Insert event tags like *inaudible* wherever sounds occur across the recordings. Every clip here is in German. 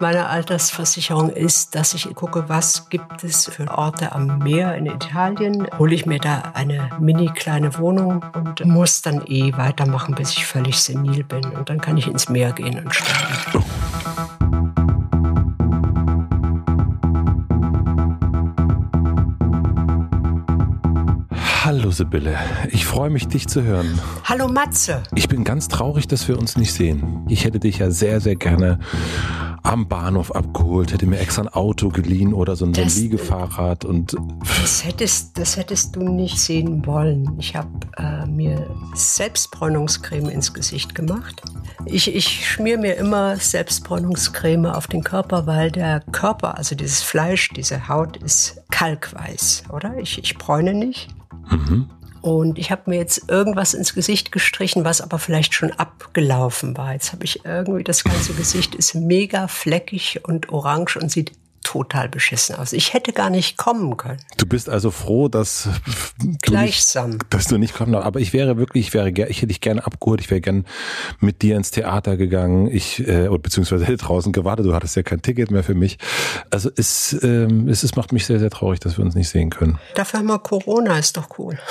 Meine Altersversicherung ist, dass ich gucke, was gibt es für Orte am Meer in Italien. Hole ich mir da eine mini kleine Wohnung und muss dann eh weitermachen, bis ich völlig senil bin. Und dann kann ich ins Meer gehen und sterben. Sibylle, ich freue mich, dich zu hören. Hallo Matze. Ich bin ganz traurig, dass wir uns nicht sehen. Ich hätte dich ja sehr, sehr gerne am Bahnhof abgeholt, hätte mir extra ein Auto geliehen oder so ein, das, Liegefahrrad und. Das hättest, das hättest du nicht sehen wollen. Ich habe äh, mir Selbstbräunungscreme ins Gesicht gemacht. Ich, ich schmier mir immer Selbstbräunungscreme auf den Körper, weil der Körper, also dieses Fleisch, diese Haut ist kalkweiß, oder? Ich, ich bräune nicht. Mhm. Und ich habe mir jetzt irgendwas ins Gesicht gestrichen, was aber vielleicht schon abgelaufen war. Jetzt habe ich irgendwie, das ganze Gesicht ist mega fleckig und orange und sieht total beschissen aus. Ich hätte gar nicht kommen können. Du bist also froh, dass gleichsam, du nicht, dass du nicht kommen darfst. Aber ich wäre wirklich, ich wäre, ich hätte dich gerne abgeholt. Ich wäre gerne mit dir ins Theater gegangen. Ich äh, beziehungsweise hätte draußen gewartet. Du hattest ja kein Ticket mehr für mich. Also es, ähm, es, es macht mich sehr, sehr traurig, dass wir uns nicht sehen können. Dafür haben wir Corona, ist doch cool. *laughs*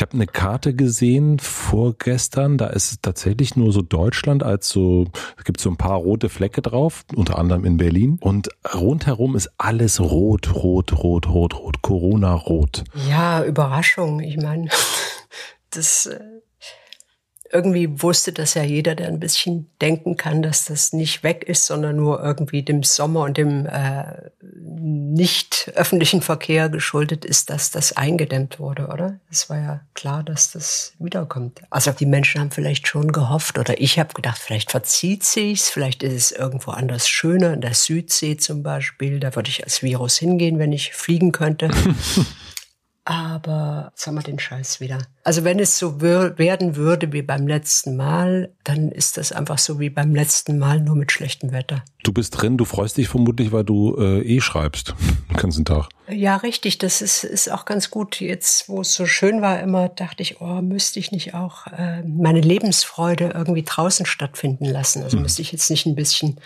Ich habe eine Karte gesehen vorgestern, da ist es tatsächlich nur so Deutschland als so, es gibt so ein paar rote Flecke drauf, unter anderem in Berlin. Und rundherum ist alles rot, rot, rot, rot, rot, Corona-rot. Ja, Überraschung. Ich meine, *laughs* das äh, irgendwie wusste das ja jeder, der ein bisschen denken kann, dass das nicht weg ist, sondern nur irgendwie dem Sommer und dem äh, nicht öffentlichen Verkehr geschuldet ist, dass das eingedämmt wurde, oder? Es war ja klar, dass das wiederkommt. Also die Menschen haben vielleicht schon gehofft oder ich habe gedacht, vielleicht verzieht sich's, vielleicht ist es irgendwo anders schöner, in der Südsee zum Beispiel. Da würde ich als Virus hingehen, wenn ich fliegen könnte. *laughs* Aber jetzt haben wir den Scheiß wieder. Also wenn es so werden würde wie beim letzten Mal, dann ist das einfach so wie beim letzten Mal, nur mit schlechtem Wetter. Du bist drin, du freust dich vermutlich, weil du äh, eh schreibst den ganzen Tag. Ja, richtig. Das ist, ist auch ganz gut. Jetzt, wo es so schön war, immer dachte ich, oh, müsste ich nicht auch äh, meine Lebensfreude irgendwie draußen stattfinden lassen. Also hm. müsste ich jetzt nicht ein bisschen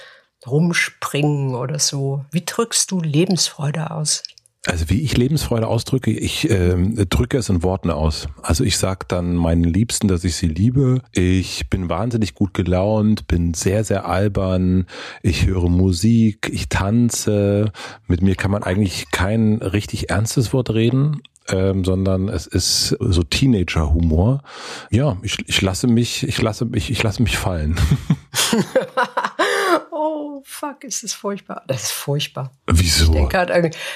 rumspringen oder so. Wie drückst du Lebensfreude aus? Also wie ich Lebensfreude ausdrücke, ich äh, drücke es in Worten aus. Also ich sage dann meinen Liebsten, dass ich sie liebe. Ich bin wahnsinnig gut gelaunt, bin sehr, sehr albern. Ich höre Musik, ich tanze. Mit mir kann man eigentlich kein richtig ernstes Wort reden. Ähm, sondern es ist so Teenager-Humor. Ja, ich, ich lasse mich, ich lasse mich, ich lasse mich fallen. *laughs* *laughs* oh, fuck, ist das furchtbar. Das ist furchtbar. Wieso?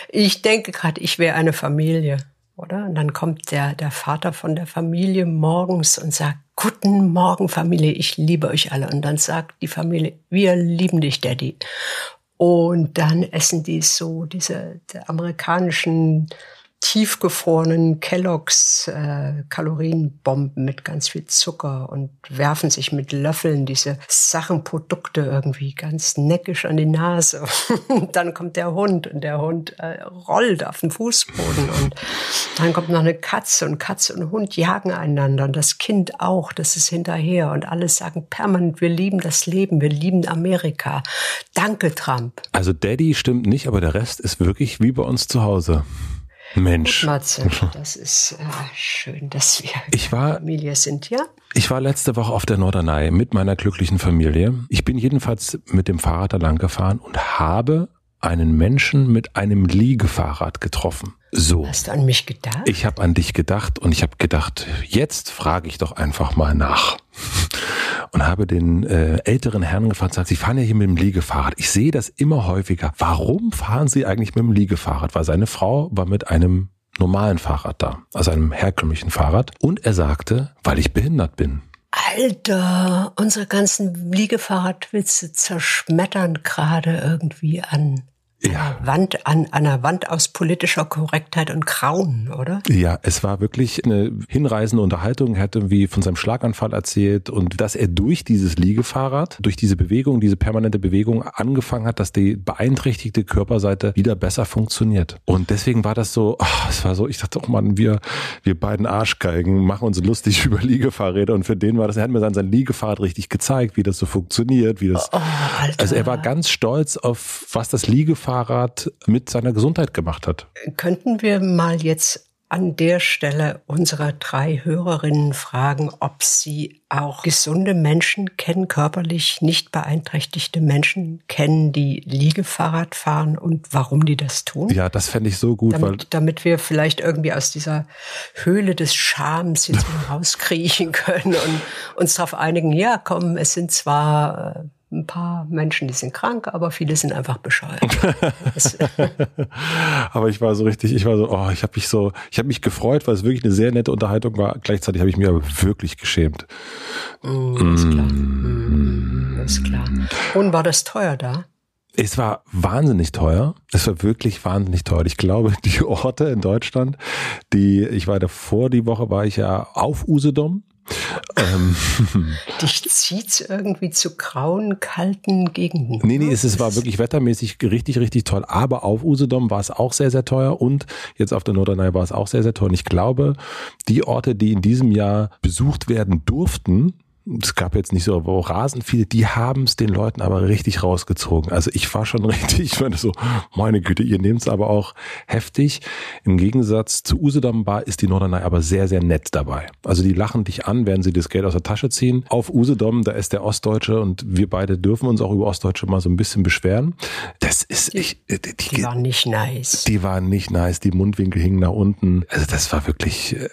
Ich denke gerade, ich wäre eine Familie, oder? Und dann kommt der, der Vater von der Familie morgens und sagt, Guten Morgen, Familie, ich liebe euch alle. Und dann sagt die Familie, wir lieben dich, Daddy. Und dann essen die so diese amerikanischen tiefgefrorenen Kelloggs äh, Kalorienbomben mit ganz viel Zucker und werfen sich mit Löffeln diese Sachenprodukte irgendwie ganz neckisch an die Nase. *laughs* dann kommt der Hund und der Hund äh, rollt auf den Fußboden und dann kommt noch eine Katze und Katze und Hund jagen einander und das Kind auch, das ist hinterher und alle sagen permanent, wir lieben das Leben, wir lieben Amerika. Danke, Trump. Also Daddy stimmt nicht, aber der Rest ist wirklich wie bei uns zu Hause. Mensch. Gut, Matze, *laughs* das ist äh, schön, dass wir ich war, Familie sind, ja? Ich war letzte Woche auf der Norderney mit meiner glücklichen Familie. Ich bin jedenfalls mit dem Fahrrad da lang gefahren und habe einen Menschen mit einem Liegefahrrad getroffen. So. Hast du an mich gedacht? Ich habe an dich gedacht und ich habe gedacht, jetzt frage ich doch einfach mal nach. *laughs* Und habe den äh, älteren Herrn gefragt, sagt, Sie fahren ja hier mit dem Liegefahrrad. Ich sehe das immer häufiger. Warum fahren Sie eigentlich mit dem Liegefahrrad? Weil seine Frau war mit einem normalen Fahrrad da, also einem herkömmlichen Fahrrad. Und er sagte, weil ich behindert bin. Alter, unsere ganzen Liegefahrradwitze zerschmettern gerade irgendwie an ja. Wand, an einer Wand aus politischer Korrektheit und Grauen, oder? Ja, es war wirklich eine hinreißende Unterhaltung. Er hat irgendwie von seinem Schlaganfall erzählt und dass er durch dieses Liegefahrrad, durch diese Bewegung, diese permanente Bewegung angefangen hat, dass die beeinträchtigte Körperseite wieder besser funktioniert. Und deswegen war das so, ach, es war so, ich dachte, oh Mann, wir, wir beiden Arschgeigen machen uns lustig *laughs* über Liegefahrräder und für den war das, er hat mir dann sein Liegefahrrad richtig gezeigt, wie das so funktioniert, wie das. Oh, also er war ganz stolz auf, was das Liegefahrrad Fahrrad mit seiner Gesundheit gemacht hat. Könnten wir mal jetzt an der Stelle unserer drei Hörerinnen fragen, ob sie auch gesunde Menschen kennen, körperlich nicht beeinträchtigte Menschen kennen, die Liegefahrrad fahren und warum die das tun? Ja, das fände ich so gut. Damit, weil damit wir vielleicht irgendwie aus dieser Höhle des Schams jetzt *laughs* mal rauskriechen können und uns darauf einigen, ja, komm, es sind zwar äh, ein paar Menschen, die sind krank, aber viele sind einfach bescheuert. *laughs* aber ich war so richtig, ich war so, oh, ich habe mich so, ich habe mich gefreut, weil es wirklich eine sehr nette Unterhaltung war. Gleichzeitig habe ich mich aber wirklich geschämt. Mm, ist klar. Mm, ist klar. Und war das teuer da? Es war wahnsinnig teuer. Es war wirklich wahnsinnig teuer. Ich glaube, die Orte in Deutschland, die, ich war davor die Woche, war ich ja auf Usedom ähm. *laughs* Dich zieht's irgendwie zu grauen, kalten Gegenden. Nee, nee, es, es war wirklich wettermäßig richtig, richtig toll. Aber auf Usedom war es auch sehr, sehr teuer und jetzt auf der Norderney war es auch sehr, sehr teuer. Und ich glaube, die Orte, die in diesem Jahr besucht werden durften, es gab jetzt nicht so rasend viele, die haben es den Leuten aber richtig rausgezogen. Also ich war schon *laughs* richtig, ich meine so, meine Güte, ihr nehmt es aber auch heftig. Im Gegensatz zu Usedom Bar ist die Norderney aber sehr, sehr nett dabei. Also die lachen dich an, werden sie das Geld aus der Tasche ziehen. Auf Usedom, da ist der Ostdeutsche und wir beide dürfen uns auch über Ostdeutsche mal so ein bisschen beschweren. Das ist, ich, die, die, die waren nicht nice. Die waren nicht nice, die Mundwinkel hingen nach unten. Also das war wirklich, äh,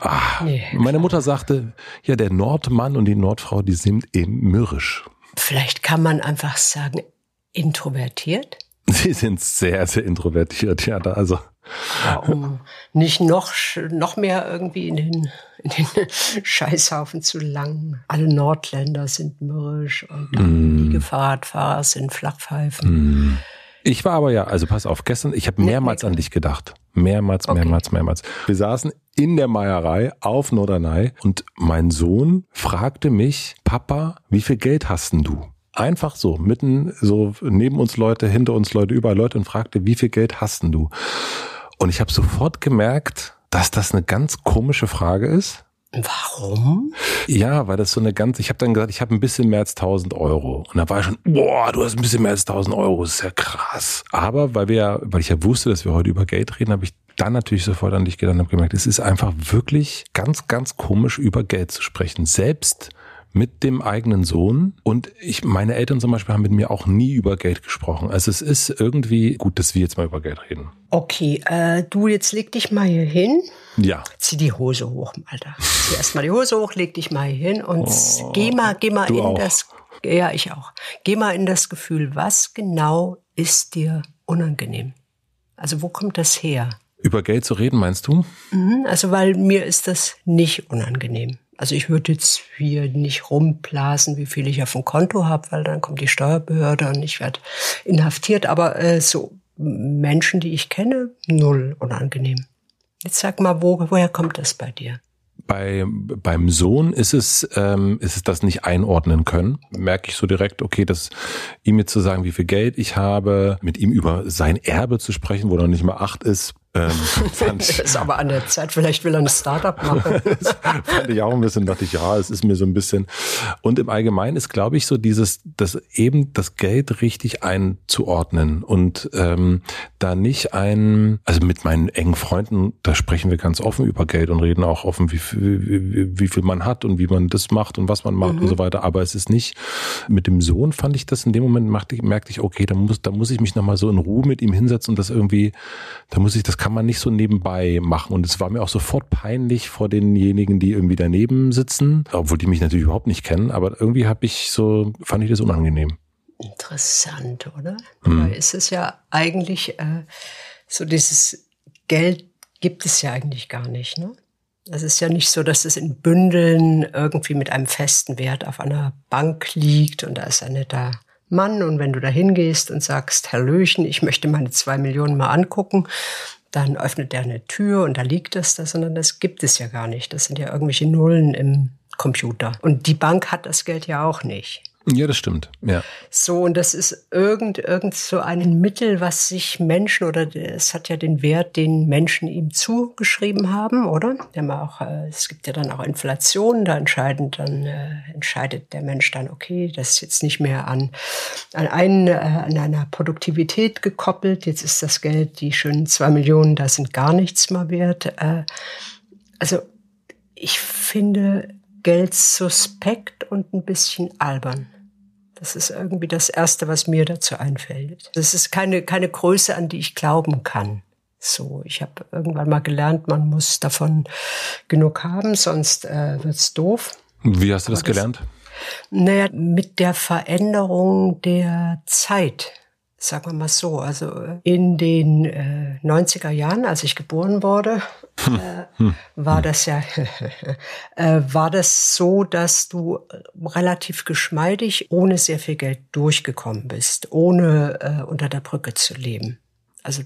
ah. nee, meine Mutter sagte, ja, der Nordmann und die die Nordfrau, die sind eben mürrisch. Vielleicht kann man einfach sagen, introvertiert? *laughs* Sie sind sehr, sehr introvertiert, ja, da also. Ja, um nicht noch, noch mehr irgendwie in den, in den *laughs* Scheißhaufen zu langen. Alle Nordländer sind mürrisch und mm. die Fahrradfahrer sind Flachpfeifen. Mm. Ich war aber ja, also pass auf, gestern, ich habe mehrmals an dich gedacht. Mehrmals, okay. mehrmals, mehrmals. Wir saßen in der Meierei auf Norderney und mein Sohn fragte mich, Papa, wie viel Geld hast denn du? Einfach so, mitten so neben uns Leute, hinter uns Leute, überall Leute und fragte, wie viel Geld hast denn du? Und ich habe sofort gemerkt, dass das eine ganz komische Frage ist Warum? Ja, weil das so eine ganz, ich habe dann gesagt, ich habe ein bisschen mehr als 1000 Euro. Und da war ich schon, boah, du hast ein bisschen mehr als 1000 Euro, das ist ja krass. Aber weil wir ja, weil ich ja wusste, dass wir heute über Geld reden, habe ich dann natürlich sofort an dich gedacht und habe gemerkt, es ist einfach wirklich ganz, ganz komisch, über Geld zu sprechen. Selbst mit dem eigenen Sohn. Und ich, meine Eltern zum Beispiel haben mit mir auch nie über Geld gesprochen. Also es ist irgendwie gut, dass wir jetzt mal über Geld reden. Okay, äh, du jetzt leg dich mal hier hin. Ja. Zieh die Hose hoch, Alter. Zieh erst mal die Hose hoch, leg dich mal hier hin und oh, geh mal, geh mal in auch. das. Ja, ich auch. Geh mal in das Gefühl, was genau ist dir unangenehm? Also wo kommt das her? Über Geld zu reden, meinst du? Mhm, also weil mir ist das nicht unangenehm. Also ich würde jetzt hier nicht rumblasen, wie viel ich auf dem Konto habe, weil dann kommt die Steuerbehörde und ich werde inhaftiert. Aber äh, so Menschen, die ich kenne, null unangenehm. Jetzt sag mal, wo, woher kommt das bei dir? Bei, beim Sohn ist es, ähm, ist es das nicht einordnen können. Merke ich so direkt, okay, dass ihm jetzt zu sagen, wie viel Geld ich habe, mit ihm über sein Erbe zu sprechen, wo noch nicht mal acht ist, ähm, *laughs* fand ist aber an der Zeit, vielleicht will er ein Startup machen. *laughs* fand ich auch ein bisschen, dachte ich, ja, es ist mir so ein bisschen. Und im Allgemeinen ist, glaube ich, so dieses, das eben das Geld richtig einzuordnen und ähm, da nicht ein, also mit meinen engen Freunden, da sprechen wir ganz offen über Geld und reden auch offen, wie, wie, wie viel man hat und wie man das macht und was man macht mhm. und so weiter. Aber es ist nicht, mit dem Sohn fand ich das in dem Moment, merkte ich, merkte ich okay, da muss, da muss ich mich nochmal so in Ruhe mit ihm hinsetzen und das irgendwie, da muss ich das kann man nicht so nebenbei machen. Und es war mir auch sofort peinlich vor denjenigen, die irgendwie daneben sitzen, obwohl die mich natürlich überhaupt nicht kennen, aber irgendwie habe ich so, fand ich das unangenehm. Interessant, oder? Hm. Dabei ist es ja eigentlich äh, so dieses Geld gibt es ja eigentlich gar nicht, ne? Es ist ja nicht so, dass es in Bündeln irgendwie mit einem festen Wert auf einer Bank liegt und da ist eine da Mann und wenn du da hingehst und sagst, Hallöchen, ich möchte meine zwei Millionen mal angucken, dann öffnet er eine Tür und da liegt es da, sondern das gibt es ja gar nicht. Das sind ja irgendwelche Nullen im Computer. Und die Bank hat das Geld ja auch nicht. Ja, das stimmt. Ja. So, und das ist irgend, irgend so ein Mittel, was sich Menschen oder es hat ja den Wert, den Menschen ihm zugeschrieben haben, oder? Der mal auch, äh, es gibt ja dann auch Inflation, da entscheiden dann, äh, entscheidet der Mensch dann, okay, das ist jetzt nicht mehr an, an, einen, äh, an einer Produktivität gekoppelt, jetzt ist das Geld, die schönen zwei Millionen, da sind gar nichts mehr wert. Äh, also, ich finde, Geld suspekt und ein bisschen albern. Das ist irgendwie das Erste, was mir dazu einfällt. Das ist keine, keine Größe, an die ich glauben kann. So, ich habe irgendwann mal gelernt, man muss davon genug haben, sonst äh, wird's doof. Wie hast du das, das gelernt? Naja, mit der Veränderung der Zeit sagen wir mal so, also in den äh, 90er Jahren, als ich geboren wurde, hm. äh, hm. war das ja, *laughs* äh, war das so, dass du relativ geschmeidig ohne sehr viel Geld durchgekommen bist, ohne äh, unter der Brücke zu leben. Also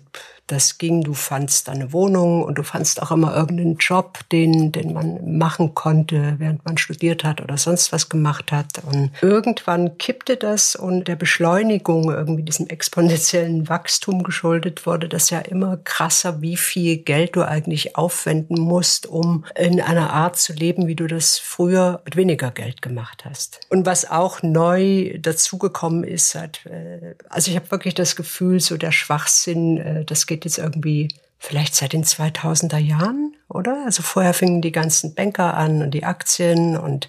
das ging, du fandst eine Wohnung und du fandst auch immer irgendeinen Job, den, den man machen konnte, während man studiert hat oder sonst was gemacht hat. Und irgendwann kippte das und der Beschleunigung, irgendwie diesem exponentiellen Wachstum geschuldet wurde, das ja immer krasser, wie viel Geld du eigentlich aufwenden musst, um in einer Art zu leben, wie du das früher mit weniger Geld gemacht hast. Und was auch neu dazugekommen ist, seit, äh, also ich habe wirklich das Gefühl, so der Schwachsinn, äh, das geht geht jetzt irgendwie vielleicht seit den 2000er Jahren oder? Also vorher fingen die ganzen Banker an und die Aktien und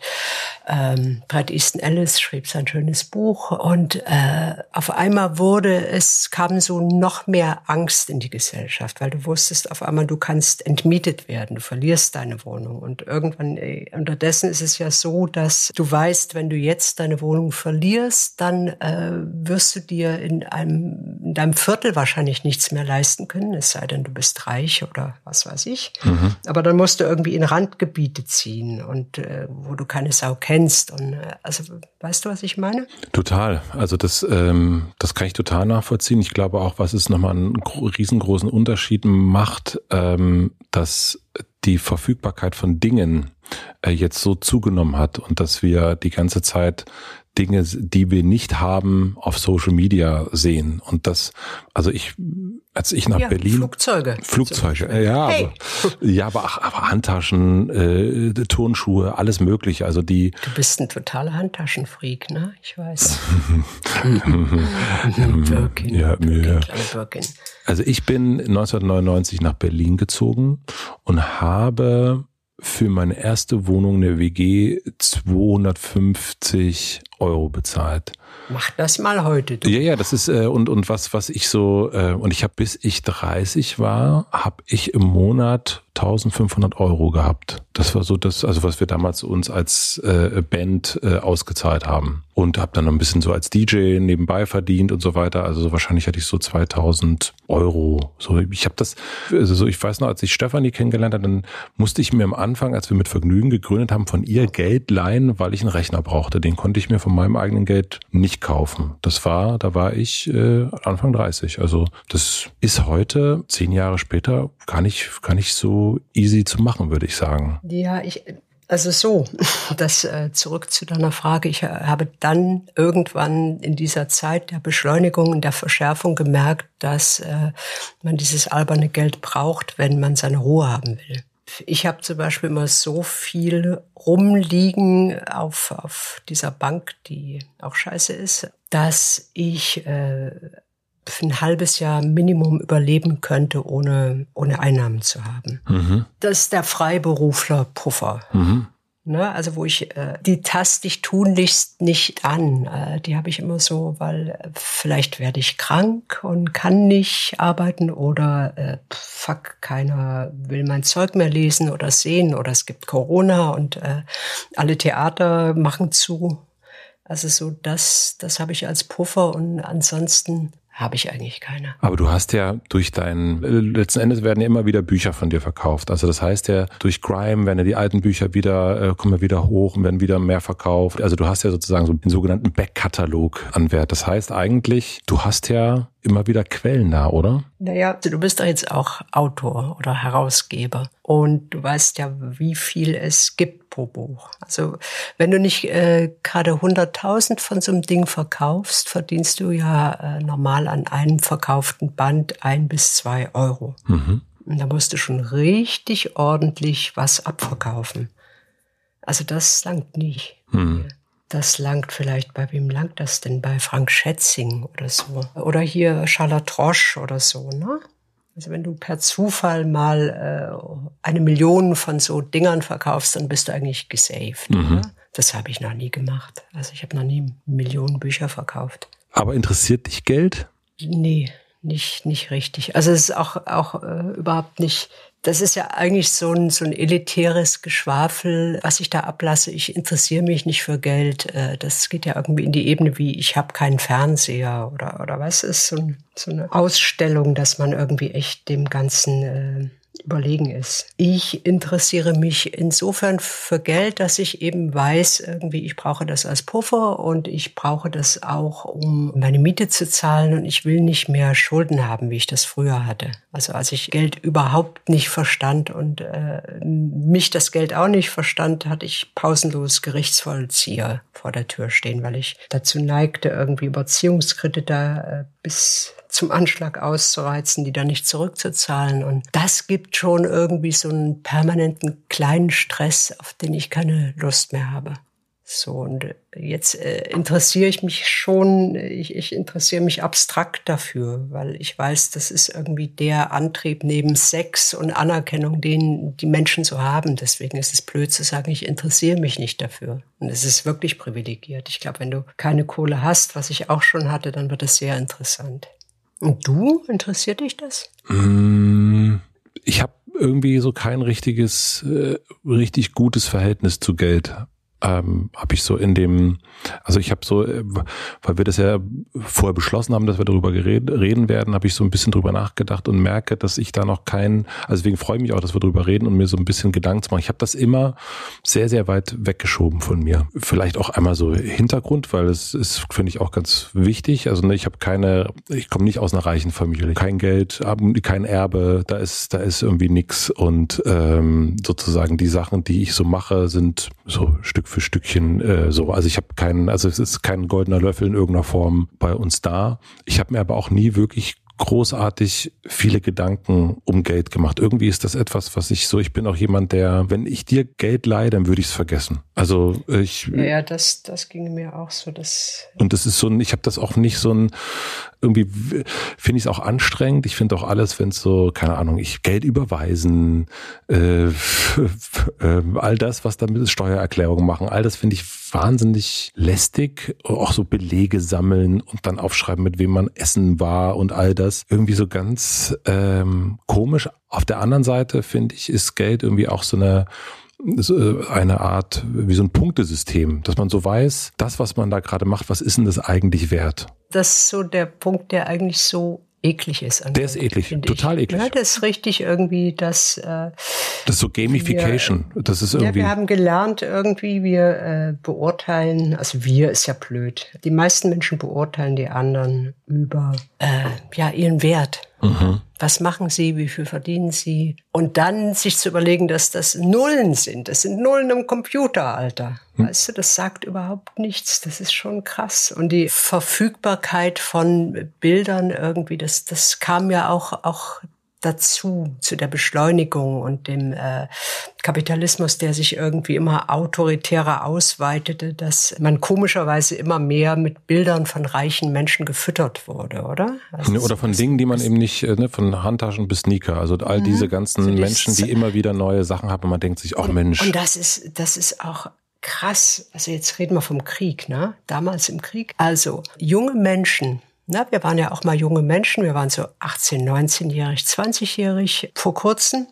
ähm, Brad Easton Ellis schrieb sein schönes Buch und äh, auf einmal wurde es, kam so noch mehr Angst in die Gesellschaft, weil du wusstest auf einmal, du kannst entmietet werden, du verlierst deine Wohnung und irgendwann, äh, unterdessen ist es ja so, dass du weißt, wenn du jetzt deine Wohnung verlierst, dann äh, wirst du dir in einem, in deinem Viertel wahrscheinlich nichts mehr leisten können, es sei denn, du bist reich oder was weiß ich. Mhm. Mhm. Aber dann musst du irgendwie in Randgebiete ziehen und äh, wo du keine Sau kennst. Und äh, also weißt du, was ich meine? Total. Also das, ähm, das kann ich total nachvollziehen. Ich glaube auch, was es nochmal einen riesengroßen Unterschied macht, ähm, dass die Verfügbarkeit von Dingen äh, jetzt so zugenommen hat und dass wir die ganze Zeit Dinge, die wir nicht haben, auf Social Media sehen. Und das, also ich, als ich nach ja, Berlin. Flugzeuge. Flugzeuge, ja, hey. aber, ja, aber, ach, aber Handtaschen, äh, Turnschuhe, alles mögliche. Also die. Du bist ein totaler Handtaschenfreak, ne? Ich weiß. *laughs* Birkin, ja, Birkin. Birkin. Also ich bin 1999 nach Berlin gezogen und habe für meine erste Wohnung in der WG 250 Euro bezahlt. Mach das mal heute. Du. Ja, ja, das ist äh, und und was was ich so äh, und ich habe bis ich 30 war, habe ich im Monat 1500 Euro gehabt. Das war so das, also was wir damals uns als äh, Band äh, ausgezahlt haben. Und habe dann noch ein bisschen so als DJ nebenbei verdient und so weiter. Also so wahrscheinlich hatte ich so 2000 Euro. So, ich habe das, also so, ich weiß noch, als ich Stefanie kennengelernt habe, dann musste ich mir am Anfang, als wir mit Vergnügen gegründet haben, von ihr Geld leihen, weil ich einen Rechner brauchte. Den konnte ich mir von meinem eigenen Geld nicht kaufen. Das war, da war ich äh, Anfang 30. Also das ist heute, zehn Jahre später, gar nicht, gar nicht so easy zu machen, würde ich sagen. Ja, ich, also so, *laughs* das äh, zurück zu deiner Frage. Ich habe dann irgendwann in dieser Zeit der Beschleunigung und der Verschärfung gemerkt, dass äh, man dieses alberne Geld braucht, wenn man seine Ruhe haben will. Ich habe zum Beispiel immer so viel rumliegen auf, auf dieser Bank, die auch scheiße ist, dass ich äh, für ein halbes Jahr Minimum überleben könnte, ohne, ohne Einnahmen zu haben. Mhm. Das ist der Freiberufler-Puffer. Mhm. Ne, also wo ich äh, die taste ich tunlichst nicht an. Äh, die habe ich immer so, weil äh, vielleicht werde ich krank und kann nicht arbeiten oder äh, fuck, keiner will mein Zeug mehr lesen oder sehen oder es gibt Corona und äh, alle Theater machen zu. Also so das, das habe ich als Puffer und ansonsten habe ich eigentlich keine. Aber du hast ja durch dein, letzten Endes werden ja immer wieder Bücher von dir verkauft. Also das heißt ja, durch Grime werden ja die alten Bücher wieder, äh, kommen ja wieder hoch und werden wieder mehr verkauft. Also du hast ja sozusagen so den sogenannten Backkatalog an Wert. Das heißt eigentlich, du hast ja immer wieder Quellen da, oder? Naja, also du bist doch jetzt auch Autor oder Herausgeber und du weißt ja, wie viel es gibt pro Buch. Also wenn du nicht äh, gerade 100.000 von so einem Ding verkaufst, verdienst du ja äh, normal an einem verkauften Band ein bis zwei Euro. Mhm. Und da musst du schon richtig ordentlich was abverkaufen. Also das langt nicht. Mhm. Das langt vielleicht, bei wem langt das denn? Bei Frank Schätzing oder so. Oder hier Charlotte Roche oder so, ne? Also wenn du per Zufall mal äh, eine Million von so Dingern verkaufst, dann bist du eigentlich gesaved. Mhm. Das habe ich noch nie gemacht. Also ich habe noch nie Millionen Bücher verkauft. Aber interessiert dich Geld? Nee, nicht, nicht richtig. Also es ist auch, auch äh, überhaupt nicht das ist ja eigentlich so ein, so ein elitäres Geschwafel, was ich da ablasse. Ich interessiere mich nicht für Geld. Äh, das geht ja irgendwie in die Ebene wie, ich habe keinen Fernseher oder, oder was ist so, ein, so eine Ausstellung, dass man irgendwie echt dem Ganzen äh, überlegen ist. Ich interessiere mich insofern für Geld, dass ich eben weiß, irgendwie, ich brauche das als Puffer und ich brauche das auch, um meine Miete zu zahlen und ich will nicht mehr Schulden haben, wie ich das früher hatte. Also als ich Geld überhaupt nicht verstand und äh, mich das Geld auch nicht verstand, hatte ich pausenlos Gerichtsvollzieher vor der Tür stehen, weil ich dazu neigte, irgendwie Überziehungskredite äh, bis zum Anschlag auszureizen, die dann nicht zurückzuzahlen. Und das gibt schon irgendwie so einen permanenten kleinen Stress, auf den ich keine Lust mehr habe. So, und jetzt äh, interessiere ich mich schon, ich, ich interessiere mich abstrakt dafür, weil ich weiß, das ist irgendwie der Antrieb neben Sex und Anerkennung, den die Menschen so haben. Deswegen ist es blöd zu sagen, ich interessiere mich nicht dafür. Und es ist wirklich privilegiert. Ich glaube, wenn du keine Kohle hast, was ich auch schon hatte, dann wird es sehr interessant. Und du? Interessiert dich das? Mm, ich habe irgendwie so kein richtiges, äh, richtig gutes Verhältnis zu Geld ähm, habe ich so in dem, also ich habe so, äh, weil wir das ja vorher beschlossen haben, dass wir darüber reden werden, habe ich so ein bisschen drüber nachgedacht und merke, dass ich da noch kein, also deswegen freue ich mich auch, dass wir drüber reden und mir so ein bisschen Gedanken zu machen. Ich habe das immer sehr, sehr weit weggeschoben von mir. Vielleicht auch einmal so Hintergrund, weil es ist, finde ich, auch ganz wichtig. Also ne, ich habe keine, ich komme nicht aus einer reichen Familie, kein Geld, kein Erbe, da ist, da ist irgendwie nix und ähm, sozusagen die Sachen, die ich so mache, sind so Stück für Stückchen äh, so. Also ich habe keinen, also es ist kein goldener Löffel in irgendeiner Form bei uns da. Ich habe mir aber auch nie wirklich großartig viele Gedanken um Geld gemacht. Irgendwie ist das etwas, was ich so, ich bin auch jemand, der, wenn ich dir Geld leihe, dann würde ich es vergessen. Also ich. Ja, ja, das, das ging mir auch so. Das und das ist so ein, ich habe das auch nicht so ein, irgendwie finde ich es auch anstrengend. Ich finde auch alles, wenn es so, keine Ahnung, ich Geld überweisen, äh, *laughs* äh, all das, was damit ist, Steuererklärungen machen, all das finde ich wahnsinnig lästig. Auch so Belege sammeln und dann aufschreiben, mit wem man essen war und all das. Irgendwie so ganz ähm, komisch. Auf der anderen Seite finde ich, ist Geld irgendwie auch so eine äh, eine Art wie so ein Punktesystem, dass man so weiß, das, was man da gerade macht, was ist denn das eigentlich wert? Das ist so der Punkt, der eigentlich so eklig ist. Der ist eklig, total eklig. Ja, das ist richtig irgendwie, dass äh, das ist so Gamification. Wir, das ist irgendwie. Ja, wir haben gelernt irgendwie, wir äh, beurteilen, also wir ist ja blöd. Die meisten Menschen beurteilen die anderen über äh, ja ihren Wert. Mhm. Was machen sie? Wie viel verdienen sie? Und dann sich zu überlegen, dass das Nullen sind. Das sind Nullen im Computeralter. Hm. Weißt du, das sagt überhaupt nichts. Das ist schon krass. Und die Verfügbarkeit von Bildern irgendwie, das, das kam ja auch, auch dazu, zu der Beschleunigung und dem äh, Kapitalismus, der sich irgendwie immer autoritärer ausweitete, dass man komischerweise immer mehr mit Bildern von reichen Menschen gefüttert wurde, oder? Also oder von Dingen, die man eben nicht, äh, ne, von Handtaschen bis Sneaker, also all mhm. diese ganzen also Menschen, die immer wieder neue Sachen haben und man denkt sich, auch oh Mensch. Und das ist, das ist auch krass. Also jetzt reden wir vom Krieg, ne? Damals im Krieg. Also junge Menschen, na, wir waren ja auch mal junge Menschen, wir waren so 18, 19-jährig, 20-jährig vor kurzem.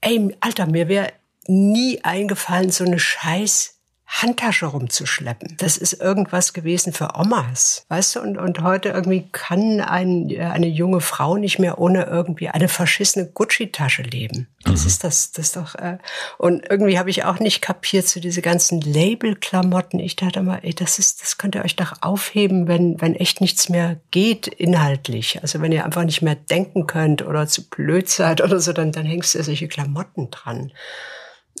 Ey, Alter, mir wäre nie eingefallen, so eine scheiß Handtasche rumzuschleppen. Das ist irgendwas gewesen für Omas, weißt du? Und, und heute irgendwie kann ein, eine junge Frau nicht mehr ohne irgendwie eine verschissene Gucci-Tasche leben. Das mhm. ist das, das ist doch. Äh, und irgendwie habe ich auch nicht kapiert so diese ganzen Label-Klamotten. Ich dachte mal, ey, das ist, das könnt ihr euch doch aufheben, wenn wenn echt nichts mehr geht inhaltlich. Also wenn ihr einfach nicht mehr denken könnt oder zu blöd seid oder so, dann dann hängst du solche Klamotten dran.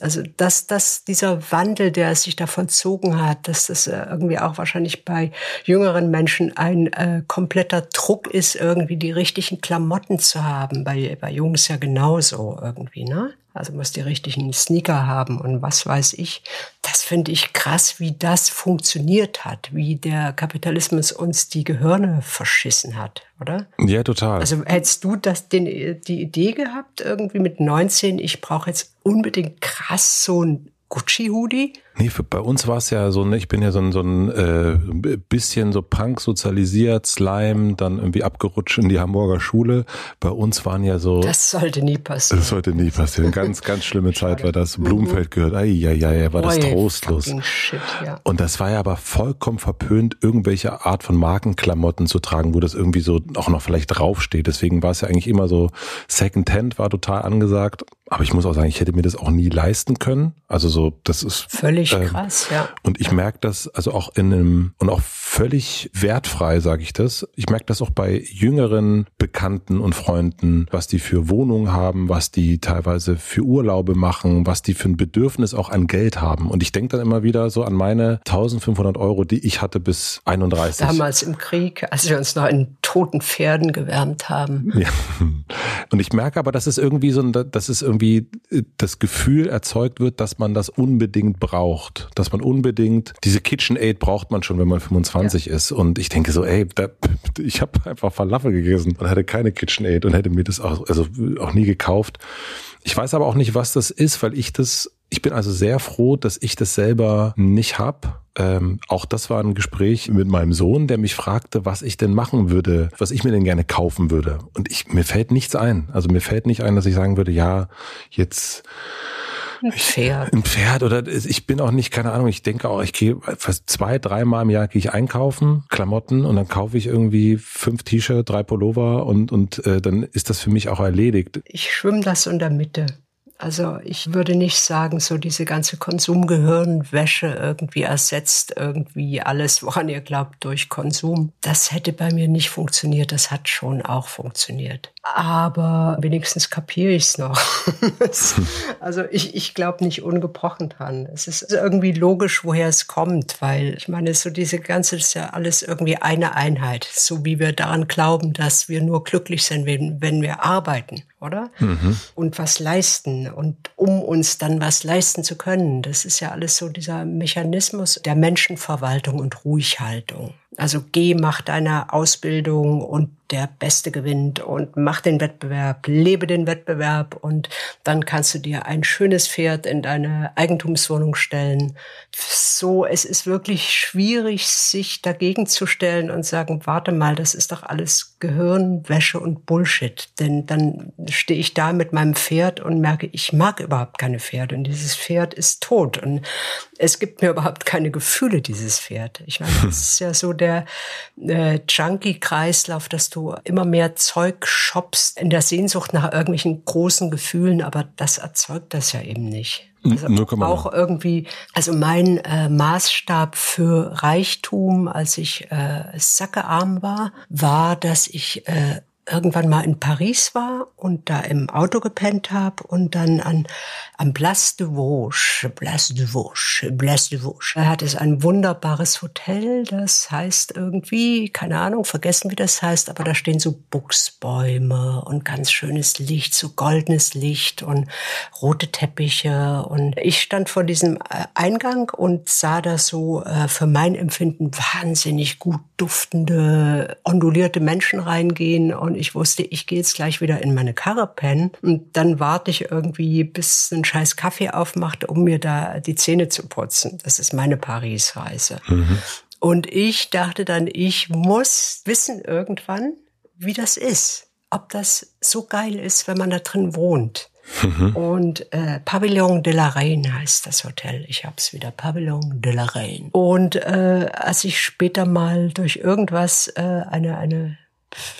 Also dass, dass dieser Wandel, der sich da vollzogen hat, dass das äh, irgendwie auch wahrscheinlich bei jüngeren Menschen ein äh, kompletter Druck ist, irgendwie die richtigen Klamotten zu haben. Bei, bei Jungs ja genauso irgendwie, ne? Also muss die richtigen Sneaker haben und was weiß ich. Das finde ich krass, wie das funktioniert hat, wie der Kapitalismus uns die Gehirne verschissen hat, oder? Ja, total. Also hättest du das den, die Idee gehabt, irgendwie mit 19, ich brauche jetzt unbedingt krass so ein Gucci-Hoodie? Nee, für, bei uns war es ja so, ne, ich bin ja so ein, so ein äh, bisschen so Punk sozialisiert, Slime, dann irgendwie abgerutscht in die Hamburger Schule. Bei uns waren ja so. Das sollte nie passieren. Das sollte nie passieren. Ganz, ganz schlimme Zeit war das. Blumenfeld gehört. Ei, ja, ja, ja, war das Boy, trostlos. Shit, ja. Und das war ja aber vollkommen verpönt, irgendwelche Art von Markenklamotten zu tragen, wo das irgendwie so auch noch vielleicht draufsteht. Deswegen war es ja eigentlich immer so, Secondhand war total angesagt. Aber ich muss auch sagen, ich hätte mir das auch nie leisten können. Also so, das ist völlig äh, krass, ja. Und ich merke das also auch in einem und auch völlig wertfrei sage ich das. Ich merke das auch bei jüngeren Bekannten und Freunden, was die für Wohnungen haben, was die teilweise für Urlaube machen, was die für ein Bedürfnis auch an Geld haben. Und ich denke dann immer wieder so an meine 1500 Euro, die ich hatte bis 31. Damals im Krieg, als wir uns noch in toten Pferden gewärmt haben. *laughs* Ja. Und ich merke aber, dass es irgendwie so, dass es irgendwie äh, das Gefühl erzeugt wird, dass man das unbedingt braucht, dass man unbedingt diese KitchenAid braucht man schon, wenn man 25 ja. ist. Und ich denke so, ey, da, *laughs* ich habe einfach Falafel gegessen und hatte keine KitchenAid und hätte mir das auch, also auch nie gekauft. Ich weiß aber auch nicht, was das ist, weil ich das ich bin also sehr froh, dass ich das selber nicht hab. Ähm, auch das war ein Gespräch mit meinem Sohn, der mich fragte, was ich denn machen würde, was ich mir denn gerne kaufen würde. Und ich, mir fällt nichts ein. Also mir fällt nicht ein, dass ich sagen würde, ja, jetzt ein Pferd. Ein Pferd oder ich bin auch nicht, keine Ahnung, ich denke auch, ich gehe fast zwei, dreimal im Jahr gehe ich einkaufen, Klamotten und dann kaufe ich irgendwie fünf T-Shirts, drei Pullover und, und äh, dann ist das für mich auch erledigt. Ich schwimme das in der Mitte. Also ich würde nicht sagen, so diese ganze Konsumgehirnwäsche irgendwie ersetzt irgendwie alles, woran ihr glaubt, durch Konsum. Das hätte bei mir nicht funktioniert. Das hat schon auch funktioniert. Aber wenigstens kapiere ich es noch. *laughs* also ich, ich glaube nicht ungebrochen dran. Es ist irgendwie logisch, woher es kommt, weil ich meine, so diese ganze ist ja alles irgendwie eine Einheit. So wie wir daran glauben, dass wir nur glücklich sind, wenn, wenn wir arbeiten oder? Mhm. Und was leisten und um uns dann was leisten zu können. Das ist ja alles so dieser Mechanismus der Menschenverwaltung und Ruhighaltung. Also geh, mach deine Ausbildung und der Beste gewinnt und mach den Wettbewerb, lebe den Wettbewerb und dann kannst du dir ein schönes Pferd in deine Eigentumswohnung stellen. So, es ist wirklich schwierig, sich dagegen zu stellen und sagen, warte mal, das ist doch alles Gehirnwäsche und Bullshit. Denn dann stehe ich da mit meinem Pferd und merke, ich mag überhaupt keine Pferde und dieses Pferd ist tot und es gibt mir überhaupt keine Gefühle, dieses Pferd. Ich meine, *laughs* das ist ja so der äh, Junkie-Kreislauf, dass du immer mehr Zeug shoppst in der Sehnsucht nach irgendwelchen großen Gefühlen, aber das erzeugt das ja eben nicht. Also auch irgendwie, also mein äh, Maßstab für Reichtum, als ich äh, sackearm war, war, dass ich äh, irgendwann mal in Paris war und da im Auto gepennt habe und dann an am Place de Vosges, Place de Vosges, Place de Vosges. Da hat es ein wunderbares Hotel, das heißt irgendwie, keine Ahnung, vergessen wie das heißt, aber da stehen so Buchsbäume und ganz schönes Licht, so goldenes Licht und rote Teppiche und ich stand vor diesem äh, Eingang und sah da so äh, für mein Empfinden wahnsinnig gut duftende, ondulierte Menschen reingehen und ich wusste, ich gehe jetzt gleich wieder in meine Karre pennen und dann warte ich irgendwie, bis ein scheiß Kaffee aufmacht, um mir da die Zähne zu putzen. Das ist meine Paris-Reise. Mhm. Und ich dachte dann, ich muss wissen irgendwann, wie das ist. Ob das so geil ist, wenn man da drin wohnt. Mhm. Und äh, Pavillon de la Reine heißt das Hotel. Ich hab's wieder, Pavillon de la Reine. Und äh, als ich später mal durch irgendwas äh, eine, eine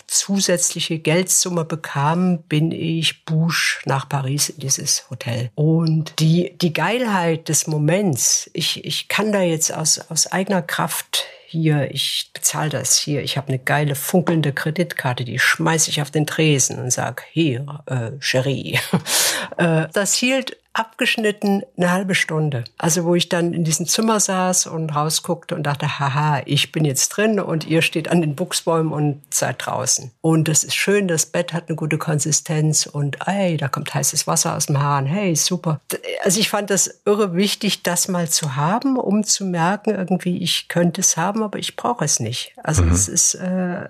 zusätzliche Geldsumme bekam, bin ich Bouche nach Paris in dieses Hotel. Und die, die Geilheit des Moments, ich, ich kann da jetzt aus, aus eigener Kraft hier, ich bezahle das hier, ich habe eine geile funkelnde Kreditkarte, die schmeiße ich auf den Tresen und sag, hier, äh, Cherie. *laughs* äh, das hielt abgeschnitten eine halbe Stunde. Also wo ich dann in diesem Zimmer saß und rausguckte und dachte, haha, ich bin jetzt drin und ihr steht an den Buchsbäumen und seid draußen. Und das ist schön, das Bett hat eine gute Konsistenz und ey, da kommt heißes Wasser aus dem Hahn. Hey, super. Also ich fand das irre wichtig, das mal zu haben, um zu merken, irgendwie, ich könnte es haben, aber ich brauche es nicht. Also mhm. es ist äh,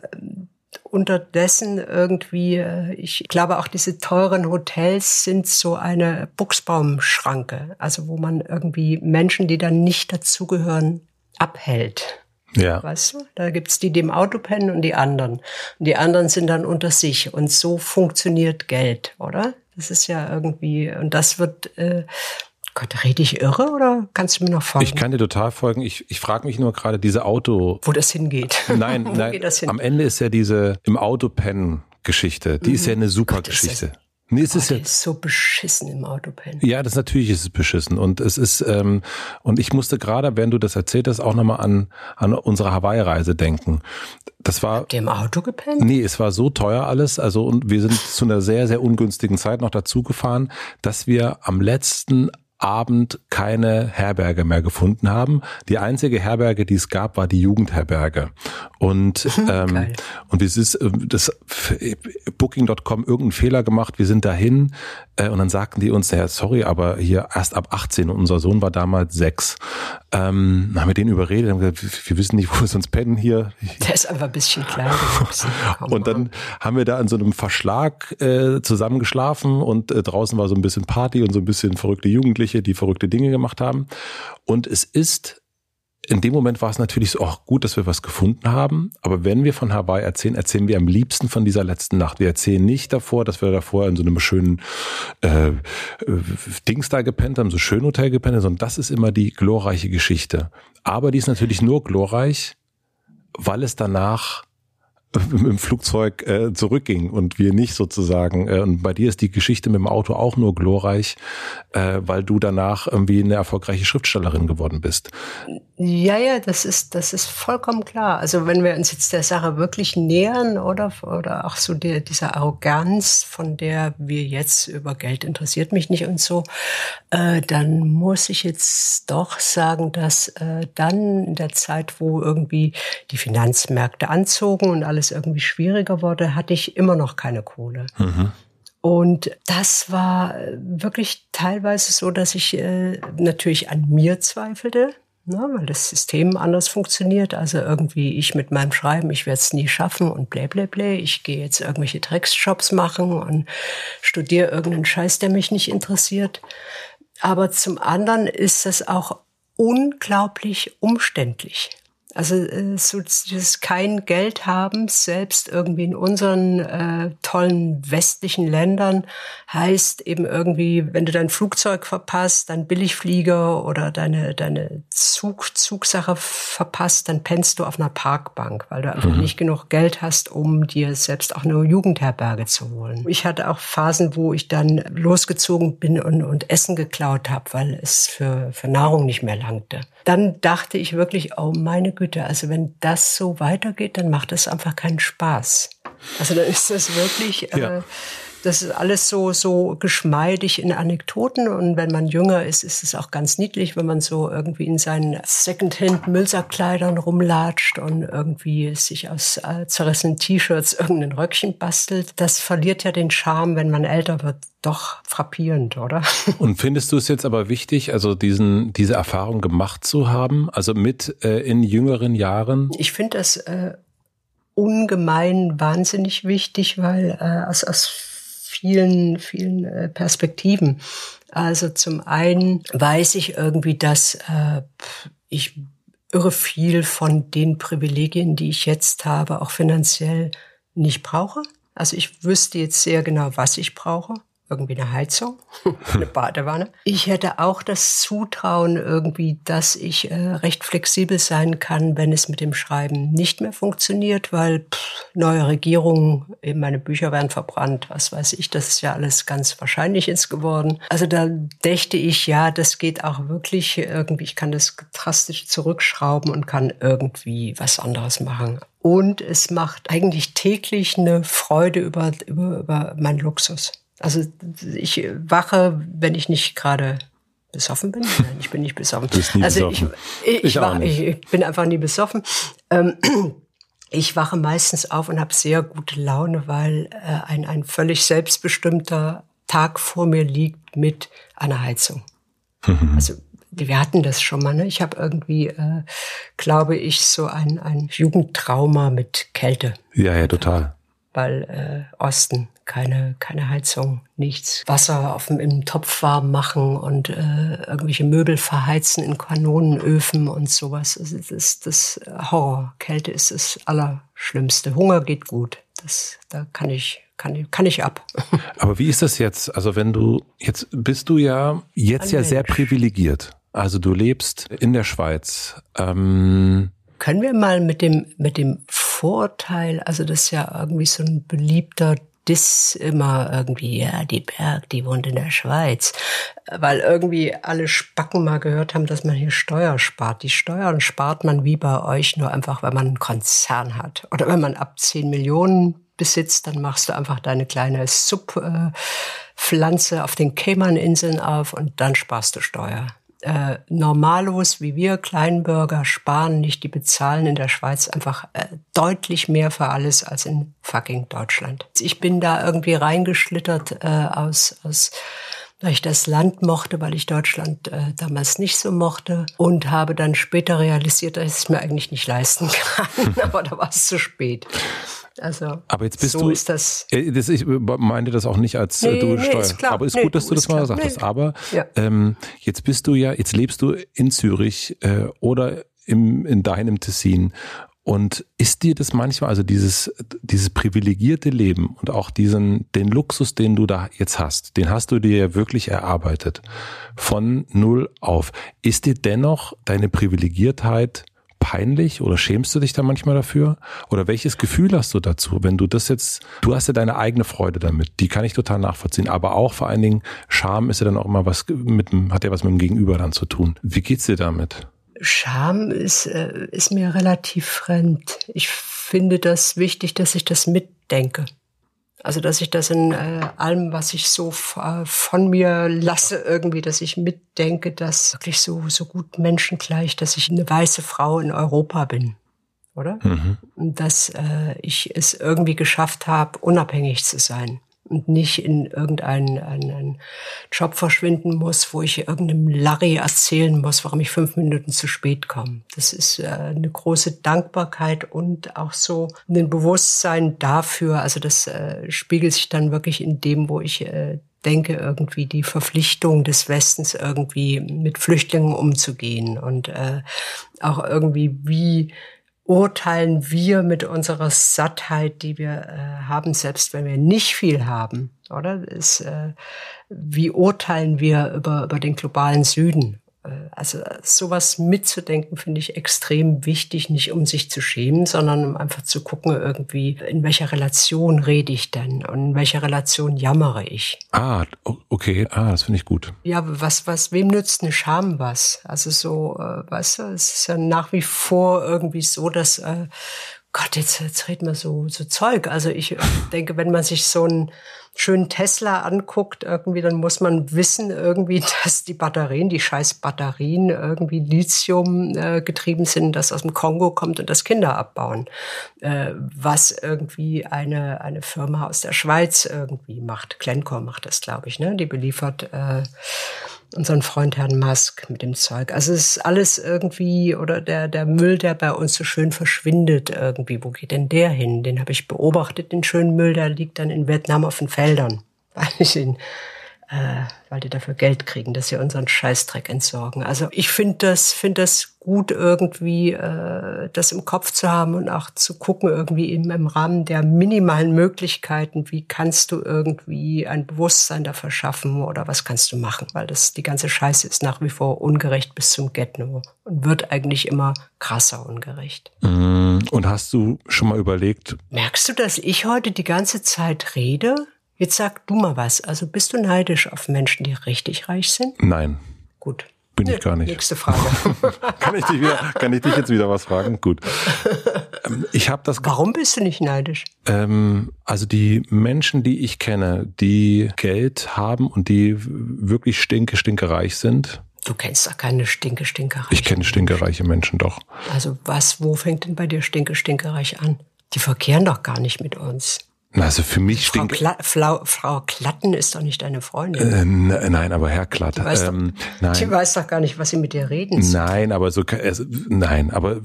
unterdessen irgendwie, äh, ich glaube auch diese teuren Hotels sind so eine Buchsbaumschranke, also wo man irgendwie Menschen, die dann nicht dazugehören, abhält. Ja. Weißt du? Da gibt's die, die im Auto pennen und die anderen. Und die anderen sind dann unter sich. Und so funktioniert Geld, oder? Das ist ja irgendwie, und das wird äh, Gott, rede ich irre oder kannst du mir noch folgen? Ich kann dir total folgen. Ich, ich frage mich nur gerade, diese Auto. Wo das hingeht. Nein, *laughs* nein. Hin? Am Ende ist ja diese im Auto pennen Geschichte. Die mhm. ist ja eine super Gott, Geschichte. Nee, es oh, ist ja ist so beschissen im Autopen. Ja, das natürlich ist es beschissen und es ist ähm, und ich musste gerade, während du das erzählt hast, auch nochmal an an unsere Hawaii-Reise denken. Das war. Habt ihr im Auto gepennt? Nee, es war so teuer alles, also und wir sind zu einer sehr sehr ungünstigen Zeit noch dazu gefahren, dass wir am letzten Abend keine Herberge mehr gefunden haben. Die einzige Herberge, die es gab, war die Jugendherberge. Und *laughs* ähm, und es ist äh, das Booking.com irgendeinen Fehler gemacht. Wir sind dahin äh, und dann sagten die uns, ja sorry, aber hier erst ab 18. Und unser Sohn war damals sechs. Ähm, haben wir den überredet, haben gesagt, wir wissen nicht, wo wir sonst pennen hier. Der ist einfach ein bisschen klein. *laughs* und dann haben wir da in so einem Verschlag äh, zusammengeschlafen und äh, draußen war so ein bisschen Party und so ein bisschen verrückte Jugendliche, die verrückte Dinge gemacht haben. Und es ist in dem Moment war es natürlich so, auch gut, dass wir was gefunden haben. Aber wenn wir von Hawaii erzählen, erzählen wir am liebsten von dieser letzten Nacht. Wir erzählen nicht davor, dass wir davor in so einem schönen äh, äh, Dings da gepennt haben, so schön Hotel gepennt haben, sondern das ist immer die glorreiche Geschichte. Aber die ist natürlich nur glorreich, weil es danach im Flugzeug äh, zurückging und wir nicht sozusagen. Äh, und bei dir ist die Geschichte mit dem Auto auch nur glorreich, äh, weil du danach irgendwie eine erfolgreiche Schriftstellerin geworden bist. Ja, ja, das ist, das ist vollkommen klar. Also wenn wir uns jetzt der Sache wirklich nähern oder, oder auch so der, dieser Arroganz, von der wir jetzt über Geld interessiert mich nicht und so, äh, dann muss ich jetzt doch sagen, dass äh, dann in der Zeit, wo irgendwie die Finanzmärkte anzogen und alles irgendwie schwieriger wurde, hatte ich immer noch keine Kohle. Mhm. Und das war wirklich teilweise so, dass ich äh, natürlich an mir zweifelte, ne, weil das System anders funktioniert. Also irgendwie ich mit meinem Schreiben, ich werde es nie schaffen und blä blä blä. Ich gehe jetzt irgendwelche Drecksjobs machen und studiere irgendeinen Scheiß, der mich nicht interessiert. Aber zum anderen ist das auch unglaublich umständlich. Also äh, so dieses kein Geld haben, selbst irgendwie in unseren äh, tollen westlichen Ländern, heißt eben irgendwie, wenn du dein Flugzeug verpasst, dein Billigflieger oder deine, deine Zug, Zugsache verpasst, dann pennst du auf einer Parkbank, weil du einfach mhm. nicht genug Geld hast, um dir selbst auch eine Jugendherberge zu holen. Ich hatte auch Phasen, wo ich dann losgezogen bin und, und Essen geklaut habe, weil es für, für Nahrung nicht mehr langte. Dann dachte ich wirklich, oh meine Güte, also wenn das so weitergeht, dann macht es einfach keinen Spaß. Also dann ist das wirklich, ja. Das ist alles so, so geschmeidig in Anekdoten. Und wenn man jünger ist, ist es auch ganz niedlich, wenn man so irgendwie in seinen Secondhand-Müllsackkleidern rumlatscht und irgendwie sich aus äh, zerrissenen T-Shirts irgendein Röckchen bastelt. Das verliert ja den Charme, wenn man älter wird. Doch frappierend, oder? *laughs* Und findest du es jetzt aber wichtig, also diesen, diese Erfahrung gemacht zu haben, also mit äh, in jüngeren Jahren? Ich finde das äh, ungemein wahnsinnig wichtig, weil äh, aus, aus vielen, vielen äh, Perspektiven. Also zum einen weiß ich irgendwie, dass äh, ich irre viel von den Privilegien, die ich jetzt habe, auch finanziell nicht brauche. Also ich wüsste jetzt sehr genau, was ich brauche. Irgendwie eine Heizung, *laughs* eine Badewanne. Ich hätte auch das Zutrauen irgendwie, dass ich äh, recht flexibel sein kann, wenn es mit dem Schreiben nicht mehr funktioniert, weil pff, neue Regierungen, eben meine Bücher werden verbrannt, was weiß ich, das ist ja alles ganz wahrscheinlich ist geworden. Also da dächte ich, ja, das geht auch wirklich irgendwie, ich kann das drastisch zurückschrauben und kann irgendwie was anderes machen. Und es macht eigentlich täglich eine Freude über, über, über meinen Luxus. Also ich wache, wenn ich nicht gerade besoffen bin. Nein, ich bin nicht besoffen. Bist nie also besoffen. Ich, ich, Ich war, ich, bin einfach nie besoffen. Ähm, *clears throat* ich wache meistens auf und habe sehr gute Laune, weil äh, ein, ein völlig selbstbestimmter Tag vor mir liegt mit einer Heizung. Also wir hatten das schon mal. Ne? Ich habe irgendwie, äh, glaube ich, so ein, ein Jugendtrauma mit Kälte Ja, ja, total. weil äh, Osten keine keine Heizung, nichts, Wasser auf dem im Topf warm machen und äh, irgendwelche Möbel verheizen in Kanonenöfen und sowas. Das ist das Horror. Kälte ist das Allerschlimmste. Hunger geht gut. Das da kann ich kann ich kann ich ab. *laughs* Aber wie ist das jetzt? Also wenn du, jetzt bist du ja jetzt Ein ja sehr Mensch. privilegiert. Also du lebst in der Schweiz. Ähm, Können wir mal mit dem, mit dem Vorteil, also das ist ja irgendwie so ein beliebter Diss immer irgendwie, ja, die Berg, die wohnt in der Schweiz. Weil irgendwie alle Spacken mal gehört haben, dass man hier Steuer spart. Die Steuern spart man wie bei euch nur einfach, wenn man einen Konzern hat. Oder wenn man ab 10 Millionen besitzt, dann machst du einfach deine kleine Subpflanze auf den Cayman-Inseln auf und dann sparst du Steuer äh, Normalos wie wir Kleinbürger sparen nicht, die bezahlen in der Schweiz einfach äh, deutlich mehr für alles als in fucking Deutschland. Ich bin da irgendwie reingeschlittert äh, aus, aus weil ich das Land mochte, weil ich Deutschland äh, damals nicht so mochte und habe dann später realisiert, dass ich es mir eigentlich nicht leisten *laughs* kann. *laughs* Aber da war es zu spät. Also aber jetzt bist so du. ist das. Äh, das ich meinte das auch nicht als äh, Nee, du nee, Steuer. ist klar. Aber ist Nee, gut, dass du das mal klar. gesagt hast. Nee. Aber Ja. ähm, jetzt bist du ja, jetzt lebst du in Zürich äh, oder im, in deinem Tessin. Und ist dir das manchmal, also dieses, dieses privilegierte Leben und auch diesen, den Luxus, den du da jetzt hast, den hast du dir ja wirklich erarbeitet. Von null auf. Ist dir dennoch deine Privilegiertheit peinlich oder schämst du dich da manchmal dafür? Oder welches Gefühl hast du dazu, wenn du das jetzt, du hast ja deine eigene Freude damit, die kann ich total nachvollziehen, aber auch vor allen Dingen Scham ist ja dann auch immer was mit dem, hat ja was mit dem Gegenüber dann zu tun. Wie geht's dir damit? Scham ist, äh, ist mir relativ fremd. Ich finde das wichtig, dass ich das mitdenke. Also, dass ich das in äh, allem, was ich so äh, von mir lasse, irgendwie, dass ich mitdenke, dass wirklich so, so gut menschengleich, dass ich eine weiße Frau in Europa bin. Oder? Und dass äh, ich es irgendwie geschafft habe, unabhängig zu sein und nicht in irgendeinen einen, Job verschwinden muss, wo ich irgendeinem Larry erzählen muss, warum ich fünf Minuten zu spät komme. Das ist äh, eine große Dankbarkeit und auch so ein Bewusstsein dafür. Also das äh, spiegelt sich dann wirklich in dem, wo ich äh, denke, irgendwie die Verpflichtung des Westens irgendwie mit Flüchtlingen umzugehen und äh, auch irgendwie wie urteilen wir mit unserer Sattheit, die wir äh, haben, selbst wenn wir nicht viel haben, oder? Ist, äh, wie urteilen wir über, über den globalen Süden? Äh, Also äh, sowas mitzudenken finde ich extrem wichtig, nicht um sich zu schämen, sondern um einfach zu gucken, irgendwie, in welcher Relation rede ich denn und in welcher Relation jammere ich. Ah, okay, ah, das finde ich gut. Ja, was, was, wem nützt eine Scham was? Also so, äh, weißt du, es ist ja nach wie vor irgendwie so, dass, äh, Gott, jetzt, jetzt reden wir so, so Zeug. Also ich äh, denke, wenn man sich so einen schönen Tesla anguckt, irgendwie, dann muss man wissen irgendwie, *laughs* dass die Batterien, die scheiß Batterien irgendwie Lithium äh, getrieben sind, das aus dem Kongo kommt und das Kinder abbauen. Äh, was irgendwie eine, eine Firma aus der Schweiz irgendwie macht. Glencore macht das, glaube ich, ne? Die beliefert äh, unseren Freund Herrn Musk mit dem Zeug. Also es ist alles irgendwie, oder der, der Müll, der bei uns so schön verschwindet irgendwie. Wo geht denn der hin? Den habe ich beobachtet, den schönen Müll, der liegt dann in Vietnam auf den Feldern, *laughs* weil ich ihn äh, weil die dafür Geld kriegen, dass sie unseren Scheißdreck entsorgen. Also ich finde das, finde das gut irgendwie, äh, das im Kopf zu haben und auch zu gucken irgendwie im, im Rahmen der minimalen Möglichkeiten, wie kannst du irgendwie ein Bewusstsein dafür schaffen oder was kannst du machen, weil das die ganze Scheiße ist nach wie vor ungerecht bis zum Get-No und wird eigentlich immer krasser ungerecht. Mm, und hast du schon mal überlegt? Merkst du, dass ich heute die ganze Zeit rede? Jetzt sag du mal was. Also bist du neidisch auf Menschen, die richtig reich sind? Nein. Gut. Bin ich gar nicht. Nächste Frage. *laughs* kann, ich dich wieder, kann ich dich jetzt wieder was fragen? Gut. Ähm, ich habe das. Warum bist du nicht neidisch? Ähm, also die Menschen, die ich kenne, die Geld haben und die wirklich stinke, stinke reich sind. Du kennst doch keine stinke, stinke reiche Ich kenne stinkereiche Menschen doch. Also was, wo fängt denn bei dir stinke, stinke reich an? Die verkehren doch gar nicht mit uns. Also für mich Frau. Kla Frau, Frau Klatten ist doch nicht deine Freundin. Äh, nein, aber Herr Klatt. Die weiß, ähm, doch, nein. die weiß doch gar nicht, was sie mit dir reden. Nein, aber so also, nein, aber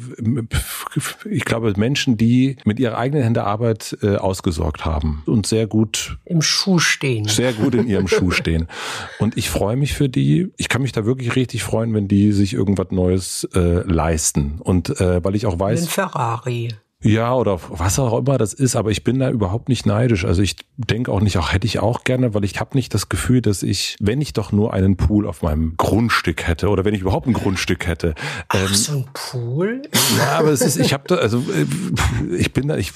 ich glaube Menschen, die mit ihrer eigenen Hände Arbeit äh, ausgesorgt haben und sehr gut im Schuh stehen, sehr gut in ihrem Schuh stehen. Und ich freue mich für die. Ich kann mich da wirklich richtig freuen, wenn die sich irgendwas Neues äh, leisten und äh, weil ich auch weiß. Ein Ferrari. Ja, oder was auch immer das ist, aber ich bin da überhaupt nicht neidisch. Also ich denke auch nicht, auch hätte ich auch gerne, weil ich habe nicht das Gefühl, dass ich, wenn ich doch nur einen Pool auf meinem Grundstück hätte oder wenn ich überhaupt ein Grundstück hätte. Ach, ähm, so ein Pool? Ja, aber es ist, ich habe da, also äh, ich bin da, ich,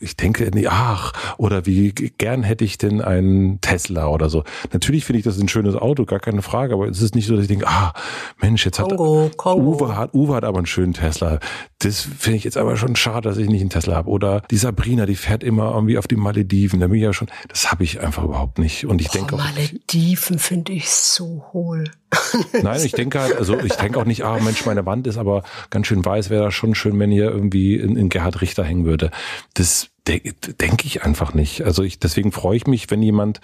ich denke, nee, ach, oder wie gern hätte ich denn einen Tesla oder so. Natürlich finde ich das ein schönes Auto, gar keine Frage, aber es ist nicht so, dass ich denke, ah, Mensch, jetzt Kongo, hat Kongo. Uwe hat, Uwe hat aber einen schönen Tesla. Das finde ich jetzt aber schon schade dass ich nicht einen Tesla habe. Oder die Sabrina, die fährt immer irgendwie auf die Malediven. Da bin ich ja schon, das habe ich einfach überhaupt nicht. Und ich denke auch. Malediven finde ich so hohl. *laughs* Nein, ich denke halt, also ich denke auch nicht, ah Mensch, meine Wand ist aber ganz schön weiß, wäre das schon schön, wenn hier irgendwie in, in Gerhard Richter hängen würde. Das de denke ich einfach nicht. Also ich, deswegen freue ich mich, wenn jemand,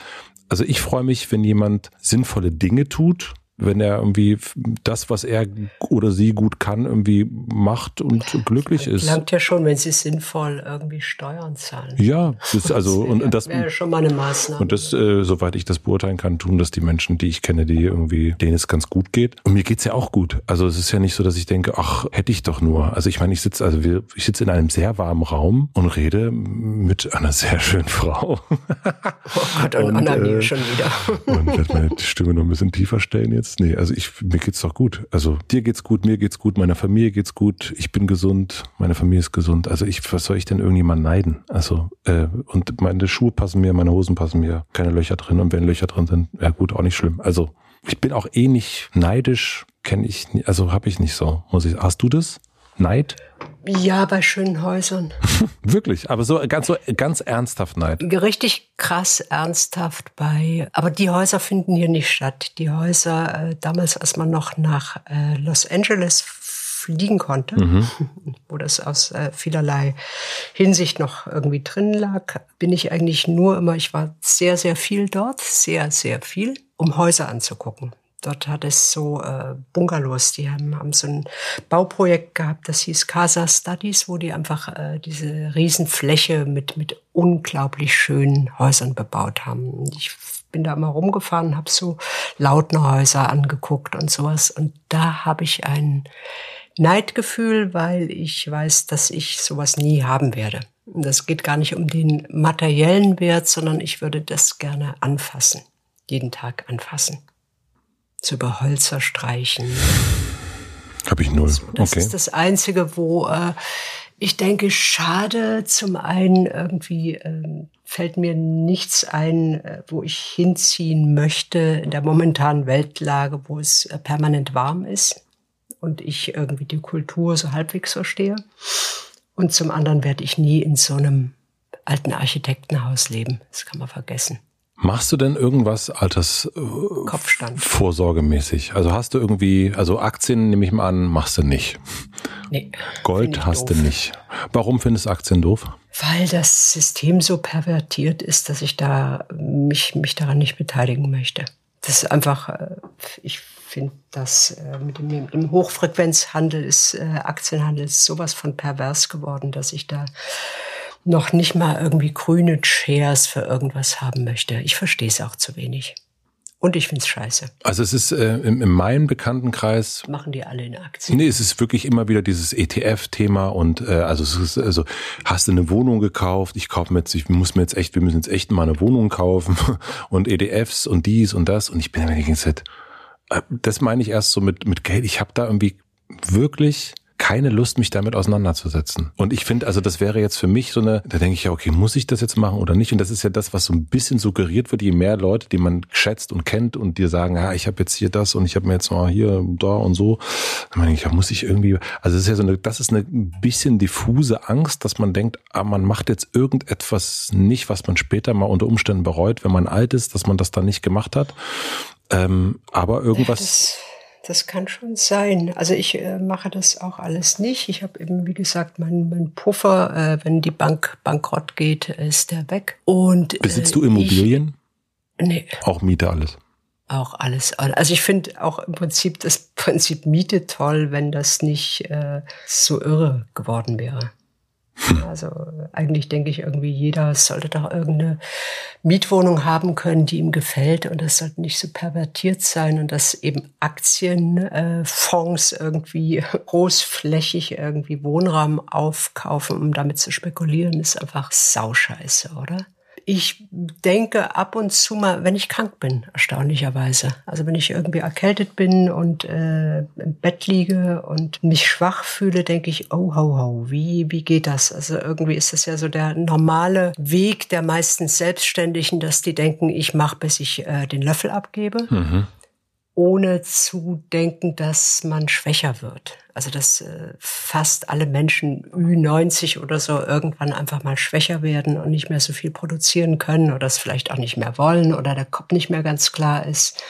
also ich freue mich, wenn jemand sinnvolle Dinge tut wenn er irgendwie das, was er oder sie gut kann, irgendwie macht und glücklich ist. Langt ja schon, wenn sie sinnvoll irgendwie Steuern zahlen. Ja, das also das und, und das wäre schon mal eine Maßnahme. Und das, äh, soweit ich das beurteilen kann, tun das die Menschen, die ich kenne, die irgendwie denen es ganz gut geht. Und mir geht's ja auch gut. Also es ist ja nicht so, dass ich denke, ach hätte ich doch nur. Also ich meine, ich sitze also wir, ich sitze in einem sehr warmen Raum und rede mit einer sehr schönen Frau. Oh Gott, und, und Anna äh, schon wieder. und werde meine Stimme noch ein bisschen tiefer stellen jetzt jetzt? Nee, also ich, mir geht's doch gut. Also dir geht's gut, mir geht's gut, meiner Familie geht's gut, ich bin gesund, meine Familie ist gesund. Also ich, was soll ich denn irgendjemand neiden? Also, äh, und meine Schuhe passen mir, meine Hosen passen mir, keine Löcher drin. Und wenn Löcher drin sind, ja gut, auch nicht schlimm. Also ich bin auch eh nicht neidisch, kenne ich, also habe ich nicht so, muss ich. Hast du das? Neid? Ja, bei schönen Häusern. *laughs* Wirklich, aber so ganz so ganz ernsthaft Neid. Richtig krass ernsthaft bei. Aber die Häuser finden hier nicht statt. Die Häuser äh, damals, als man noch nach äh, Los Angeles fliegen konnte, mhm. *laughs* wo das aus äh, vielerlei Hinsicht noch irgendwie drin lag, bin ich eigentlich nur immer. Ich war sehr sehr viel dort, sehr sehr viel, um Häuser anzugucken. Dort hat es so äh, Bungalows, die haben, haben so ein Bauprojekt gehabt, das hieß Casa Studies, wo die einfach äh, diese Riesenfläche mit, mit unglaublich schönen Häusern bebaut haben. Ich bin da immer rumgefahren, habe so Lautnerhäuser angeguckt und sowas. Und da habe ich ein Neidgefühl, weil ich weiß, dass ich sowas nie haben werde. Und das geht gar nicht um den materiellen Wert, sondern ich würde das gerne anfassen, jeden Tag anfassen zu über Holzer streichen. Habe ich null. So, das okay. ist das Einzige, wo äh, ich denke, schade. Zum einen irgendwie äh, fällt mir nichts ein, äh, wo ich hinziehen möchte in der momentanen Weltlage, wo es äh, permanent warm ist und ich irgendwie die Kultur so halbwegs verstehe. Und zum anderen werde ich nie in so einem alten Architektenhaus leben. Das kann man vergessen. Machst du denn irgendwas alters äh, Kopfstand vorsorgemäßig? Also hast du irgendwie, also Aktien nehme ich mal an, machst du nicht. Nee. Gold hast doof. du nicht. Warum findest du Aktien doof? Weil das System so pervertiert ist, dass ich da mich, mich daran nicht beteiligen möchte. Das ist einfach, äh, ich finde, dass äh, mit dem, mit dem Hochfrequenzhandel ist, Aktienhandel ist sowas von pervers geworden, dass ich da noch nicht mal irgendwie grüne Chairs für irgendwas haben möchte. Ich verstehe es auch zu wenig. Und ich find's scheiße. Also es ist äh, in, in meinem Bekanntenkreis. Machen die alle in Aktien? Nee, es ist wirklich immer wieder dieses ETF-Thema und äh, also es ist, also hast du eine Wohnung gekauft, ich kaufe mir jetzt, ich muss mir jetzt echt, wir müssen jetzt echt mal eine Wohnung kaufen *laughs* und ETFs und dies und das und ich bin immer die ganze Zeit, äh, das meine ich erst so mit, mit Geld. Ich habe da irgendwie wirklich keine Lust, mich damit auseinanderzusetzen. Und ich finde, also das wäre jetzt für mich so eine, da denke ich ja, okay, muss ich das jetzt machen oder nicht? Und das ist ja das, was so ein bisschen suggeriert wird, je mehr Leute, die man schätzt und kennt und dir sagen, ja, ich habe jetzt hier das und ich habe mir jetzt mal hier, da und so. Dann meine ich, ja, muss ich irgendwie, also das ist ja so eine, das ist eine bisschen diffuse Angst, dass man denkt, ah, man macht jetzt irgendetwas nicht, was man später mal unter Umständen bereut, wenn man alt ist, dass man das dann nicht gemacht hat. Ähm, aber irgendwas. Ja, das kann schon sein. Also ich äh, mache das auch alles nicht. Ich habe eben, wie gesagt, mein, mein Puffer, äh, wenn die Bank bankrott geht, ist der weg. Und äh, besitzt du Immobilien? Ich, nee. Auch Miete alles. Auch alles. Also ich finde auch im Prinzip das Prinzip Miete toll, wenn das nicht äh, so irre geworden wäre. Also eigentlich denke ich irgendwie, jeder sollte doch irgendeine Mietwohnung haben können, die ihm gefällt und das sollte nicht so pervertiert sein und dass eben Aktienfonds äh, irgendwie *laughs* großflächig irgendwie Wohnraum aufkaufen, um damit zu spekulieren, ist einfach sauscheiße, oder? Ich denke ab und zu mal, wenn ich krank bin, erstaunlicherweise. Also wenn ich irgendwie erkältet bin und äh, im Bett liege und mich schwach fühle, denke ich, oh, ho, ho, wie, wie geht das? Also irgendwie ist das ja so der normale Weg der meisten Selbstständigen, dass die denken, ich mache, bis ich äh, den Löffel abgebe. Mhm ohne zu denken, dass man schwächer wird. Also dass äh, fast alle Menschen Ü90 oder so irgendwann einfach mal schwächer werden und nicht mehr so viel produzieren können oder es vielleicht auch nicht mehr wollen oder der Kopf nicht mehr ganz klar ist.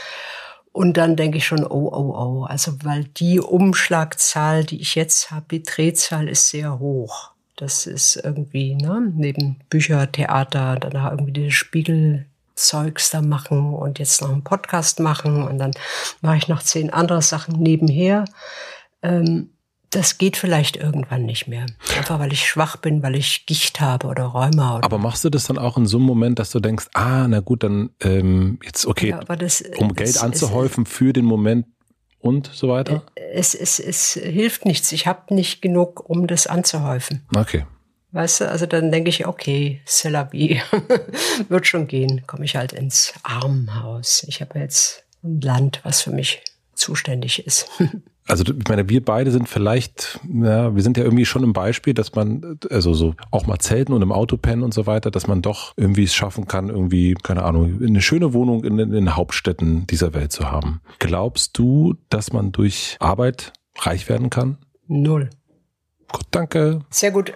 Und dann denke ich schon, oh, oh, oh. Also weil die Umschlagzahl, die ich jetzt habe, die Drehzahl ist sehr hoch. Das ist irgendwie, ne, neben Bücher, Theater, danach irgendwie die Spiegel, Zeugs da machen und jetzt noch einen Podcast machen und dann mache ich noch zehn andere Sachen nebenher. Ähm, das geht vielleicht irgendwann nicht mehr. Einfach weil ich schwach bin, weil ich Gicht habe oder Rheuma. Oder aber machst du das dann auch in so einem Moment, dass du denkst, ah, na gut, dann ähm, jetzt okay, ja, das, um das, Geld anzuhäufen es, für den Moment und so weiter? Es, es, es hilft nichts. Ich habe nicht genug, um das anzuhäufen. Okay. Weißt du, also dann denke ich, okay, Celabi *laughs* wird schon gehen. Komme ich halt ins Armenhaus. Ich habe jetzt ein Land, was für mich zuständig ist. *laughs* Also ich meine, wir beide sind vielleicht, ja, wir sind ja irgendwie schon im Beispiel, dass man, also so auch mal zelten und im Auto pennen und so weiter, dass man doch irgendwie es schaffen kann, irgendwie, keine Ahnung, eine schöne Wohnung in, in den Hauptstädten dieser Welt zu haben. Glaubst du, dass man durch Arbeit reich werden kann? Null. Gut, danke. Sehr gut.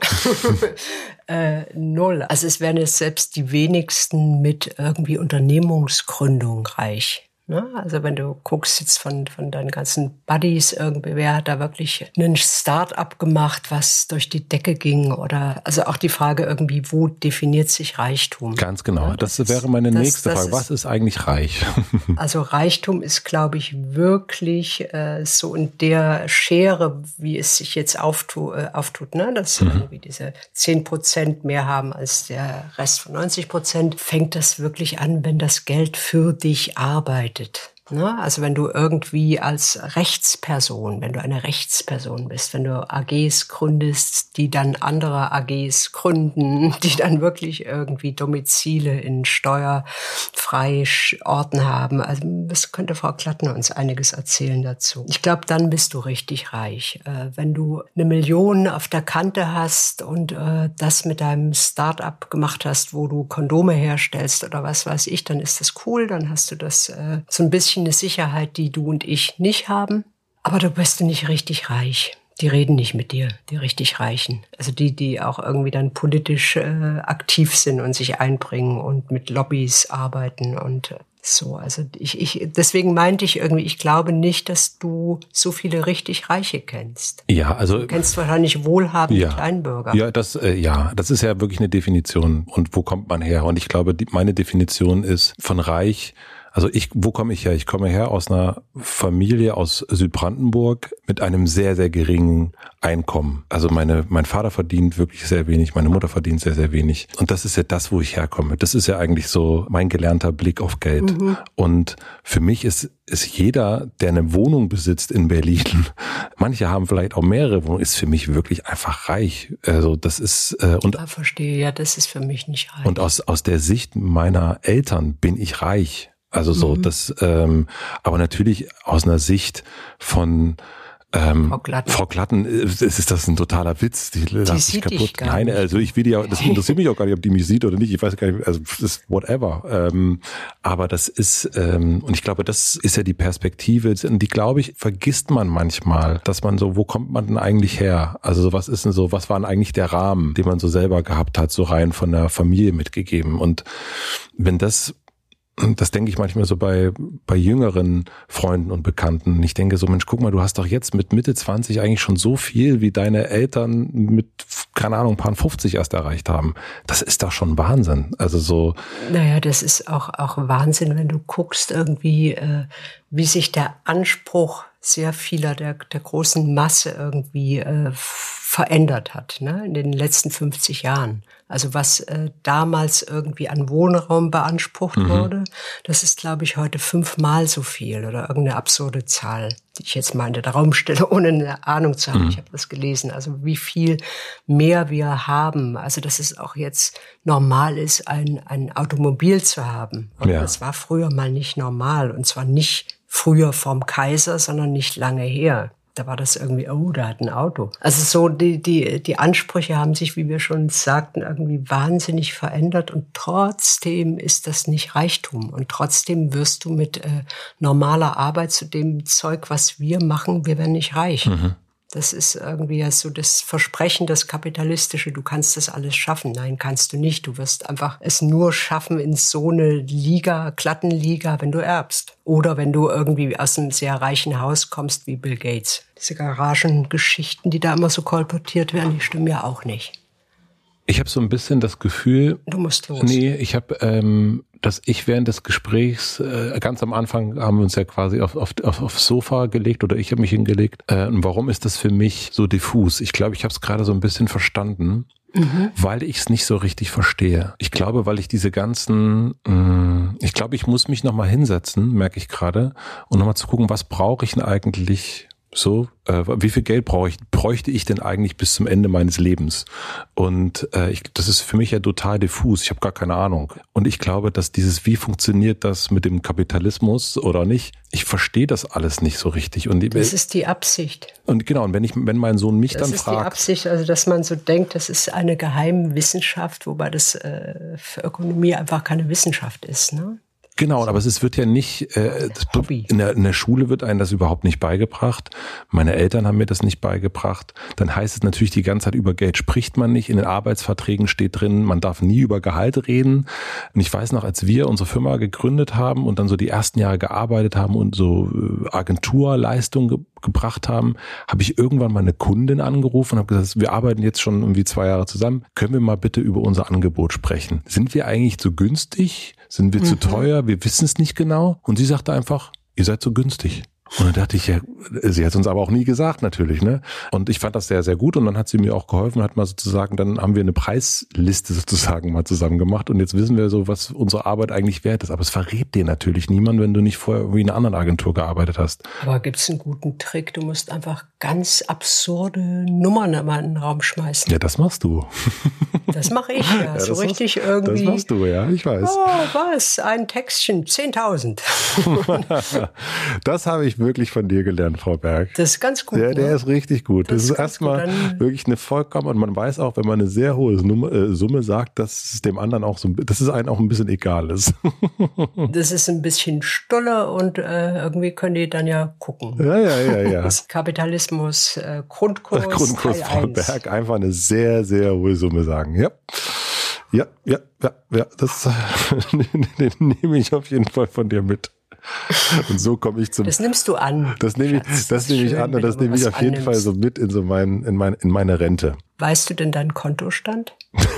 *laughs* äh, null. Also es werden jetzt selbst die wenigsten mit irgendwie Unternehmungsgründung reich. Ne? Also wenn du guckst jetzt von, von deinen ganzen Buddies irgendwie, wer hat da wirklich einen Start-up gemacht, was durch die Decke ging oder also auch die Frage irgendwie, wo definiert sich Reichtum? Ganz genau. Ja, das, das, wäre meine das, nächste Frage. Ist, was ist eigentlich reich? *laughs* also Reichtum ist, glaube ich, wirklich äh, so in der Schere, wie es sich jetzt auftu äh, auftut, ne? dass mhm. irgendwie diese zehn Prozent mehr haben als der Rest von 90 Prozent, fängt das wirklich an, wenn das Geld für dich arbeitet it. Ne? Also wenn du irgendwie als Rechtsperson, wenn du eine Rechtsperson bist, wenn du AGs gründest, die dann andere AGs gründen, *laughs* die dann wirklich irgendwie Domizile in steuerfrei Orten haben. Also das könnte Frau Klatten uns einiges erzählen dazu. Ich glaube, dann bist du richtig reich. Äh, wenn du eine Million auf der Kante hast und äh, das mit deinem Start-up gemacht hast, wo du Kondome herstellst oder was weiß ich, dann ist das cool. Dann hast du das äh, so ein bisschen eine Sicherheit, die du und ich nicht haben. Aber du bist nicht richtig reich. Die reden nicht mit dir, die richtig Reichen. Also die, die auch irgendwie dann politisch äh, aktiv sind und sich einbringen und mit Lobbys arbeiten und äh, so. Also ich, ich, deswegen meinte ich irgendwie, ich glaube nicht, dass du so viele richtig Reiche kennst. Ja, also. Du kennst wahrscheinlich wohlhabende ja, Kleinbürger. Ja, das, äh, ja, das ist ja wirklich eine Definition. Und wo kommt man her? Und ich glaube, die, meine Definition ist von reich, Also ich, wo komme ich her? Ich komme her aus einer Familie aus Südbrandenburg mit einem sehr, sehr geringen Einkommen. Also meine, mein Vater verdient wirklich sehr wenig, meine Mutter verdient sehr, sehr wenig. Und das ist ja das, wo ich herkomme. Das ist ja eigentlich so mein gelernter Blick auf Geld. Mhm. Und für mich ist, ist jeder, der eine Wohnung besitzt in Berlin, *laughs* manche haben vielleicht auch mehrere Wohnungen, ist für mich wirklich einfach reich. Also das ist äh, und ja, verstehe, ja, das ist für mich nicht reich. Und aus, aus der Sicht meiner Eltern bin ich reich. Also so, mhm. das, ähm, aber natürlich aus einer Sicht von ähm, Frau Glatten. Frau Glatten, äh, ist, ist das ein totaler Witz? Die, die lacht sich kaputt. Nein, nicht. also ich will ja, das interessiert mich auch gar nicht, ob die mich sieht oder nicht. Ich weiß gar nicht, also das ist whatever. Ähm, aber das ist, ähm, und ich glaube, das ist ja die Perspektive, und die, glaube ich, vergisst man manchmal, dass man so, wo kommt man denn eigentlich her? Also so, was ist denn so, was war denn eigentlich der Rahmen, den man so selber gehabt hat, so rein von der Familie mitgegeben? Und wenn das das denke ich manchmal so bei, bei jüngeren Freunden und Bekannten. Ich denke so, Mensch, guck mal, du hast doch jetzt mit Mitte 20 eigentlich schon so viel, wie deine Eltern mit, keine Ahnung, ein paar 50 erst erreicht haben. Das ist doch schon Wahnsinn. Also so. Naja, das ist auch, auch Wahnsinn, wenn du guckst irgendwie, äh, wie sich der Anspruch sehr vieler der, der großen Masse irgendwie äh, verändert hat, ne, in den letzten 50 Jahren. Also was äh, damals irgendwie an Wohnraum beansprucht mhm. wurde, das ist, glaube ich, heute fünfmal so viel oder irgendeine absurde Zahl, die ich jetzt mal in der Raum stelle, *laughs* ohne eine Ahnung zu haben. Mhm. Ich habe das gelesen. Also wie viel mehr wir haben. Also dass es auch jetzt normal ist, ein, ein Automobil zu haben. Und ja. das war früher mal nicht normal. Und zwar nicht früher vom Kaiser, sondern nicht lange her da war das irgendwie, oh, da hat ein Auto. Also so die, die, die Ansprüche haben sich, wie wir schon sagten, irgendwie wahnsinnig verändert und trotzdem ist das nicht Reichtum und trotzdem wirst du mit äh, normaler Arbeit zu dem Zeug, was wir machen, wir werden nicht reich. Mhm. Das ist irgendwie ja so das Versprechen, das Kapitalistische, du kannst das alles schaffen. Nein, kannst du nicht. Du wirst einfach es nur schaffen in so eine Liga, Klattenliga, wenn du erbst. Oder wenn du irgendwie aus einem sehr reichen Haus kommst wie Bill Gates. Diese Garagengeschichten, die da immer so kolportiert werden, die stimmen ja auch nicht. Ich habe so ein bisschen das Gefühl. Du musst los. Nee, ich habe, ähm, dass ich während des Gesprächs, äh, ganz am Anfang haben wir uns ja quasi auf, auf, auf, aufs Sofa gelegt oder ich habe mich hingelegt. Äh, und warum ist das für mich so diffus? Ich glaube, ich habe es gerade so ein bisschen verstanden. Mhm. Weil ich es nicht so richtig verstehe. Ich glaube, weil ich diese ganzen, mh, mm, ich glaube, ich muss mich nochmal hinsetzen, merke ich gerade, und nochmal zu gucken, was brauche ich denn eigentlich so, äh, wie viel Geld brauche ich, bräuchte ich denn eigentlich bis zum Ende meines Lebens? Und äh, ich, das ist für mich ja total diffus. Ich habe gar keine Ahnung. Und ich glaube, dass dieses, wie funktioniert das mit dem Kapitalismus oder nicht? Ich verstehe das alles nicht so richtig. Und das ist die Absicht. Und genau. Und wenn ich, wenn mein Sohn mich das dann fragt, das ist die Absicht, also dass man so denkt, das ist eine geheime Wissenschaft, wobei das äh, für Ökonomie einfach keine Wissenschaft ist. Ne? Genau, aber es wird ja nicht, äh, in, der, in der Schule wird einem das überhaupt nicht beigebracht. Meine Eltern haben mir das nicht beigebracht. Dann heißt es natürlich die ganze Zeit über Geld spricht man nicht. In den Arbeitsverträgen steht drin, man darf nie über Gehalt reden. Und ich weiß noch, als wir unsere Firma gegründet haben und dann so die ersten Jahre gearbeitet haben und so äh, Agenturleistungen ge gebracht haben, habe ich irgendwann mal eine Kundin angerufen und habe gesagt, wir arbeiten jetzt schon irgendwie zwei Jahre zusammen. Können wir mal bitte über unser Angebot sprechen? Sind wir eigentlich zu günstig? Sind wir mhm. zu teuer? Wir wissen es nicht genau. Und sie sagte einfach, ihr seid so günstig. Und dann dachte ich, ja, sie hat uns aber auch nie gesagt, natürlich, ne? Und ich fand das sehr, sehr gut. Und dann hat sie mir auch geholfen, hat mal sozusagen, dann haben wir eine Preisliste *laughs* sozusagen mal zusammen gemacht. Und jetzt wissen wir so, was unsere Arbeit eigentlich wert ist. Aber es verrät dir natürlich niemand, wenn du nicht vorher irgendwie in einer anderen Agentur gearbeitet hast. Aber gibt es einen guten Trick? Du musst einfach ganz absurde Nummern immer in den Raum schmeißen. Ja, das machst du. *laughs* Das mache ich ja. ja so richtig machst, irgendwie. Das machst du, ja, ich weiß. Oh, was? Ein Textchen, 10.000. *laughs* das habe ich wirklich von dir gelernt, Frau Berg. Das ist ganz gut. Der, der ne? ist richtig gut. Das, das ist erstmal wirklich eine vollkommen, und man weiß auch, wenn man eine sehr hohe Summe, äh, sagt, dass es dem anderen auch so, dass es einem auch ein bisschen egal ist. *laughs* das ist ein bisschen stulle und äh, irgendwie können die dann ja gucken. Ja, ja, ja, ja. *laughs* Das Kapitalismus, äh, Grundkurs. *laughs* Grundkurs Frau Berg, einfach eine sehr, sehr hohe Summe sagen. Ja. Ja, ja, ja, ja, das den nehme ich auf jeden Fall von dir mit. *laughs* Und so komme ich zum. Das nimmst du an. Das nehme ich, das nehme ich an und das nehme ich auf jeden annimmst. Fall so mit in so mein, in mein, in meine Rente. Weißt du denn deinen Kontostand? *laughs*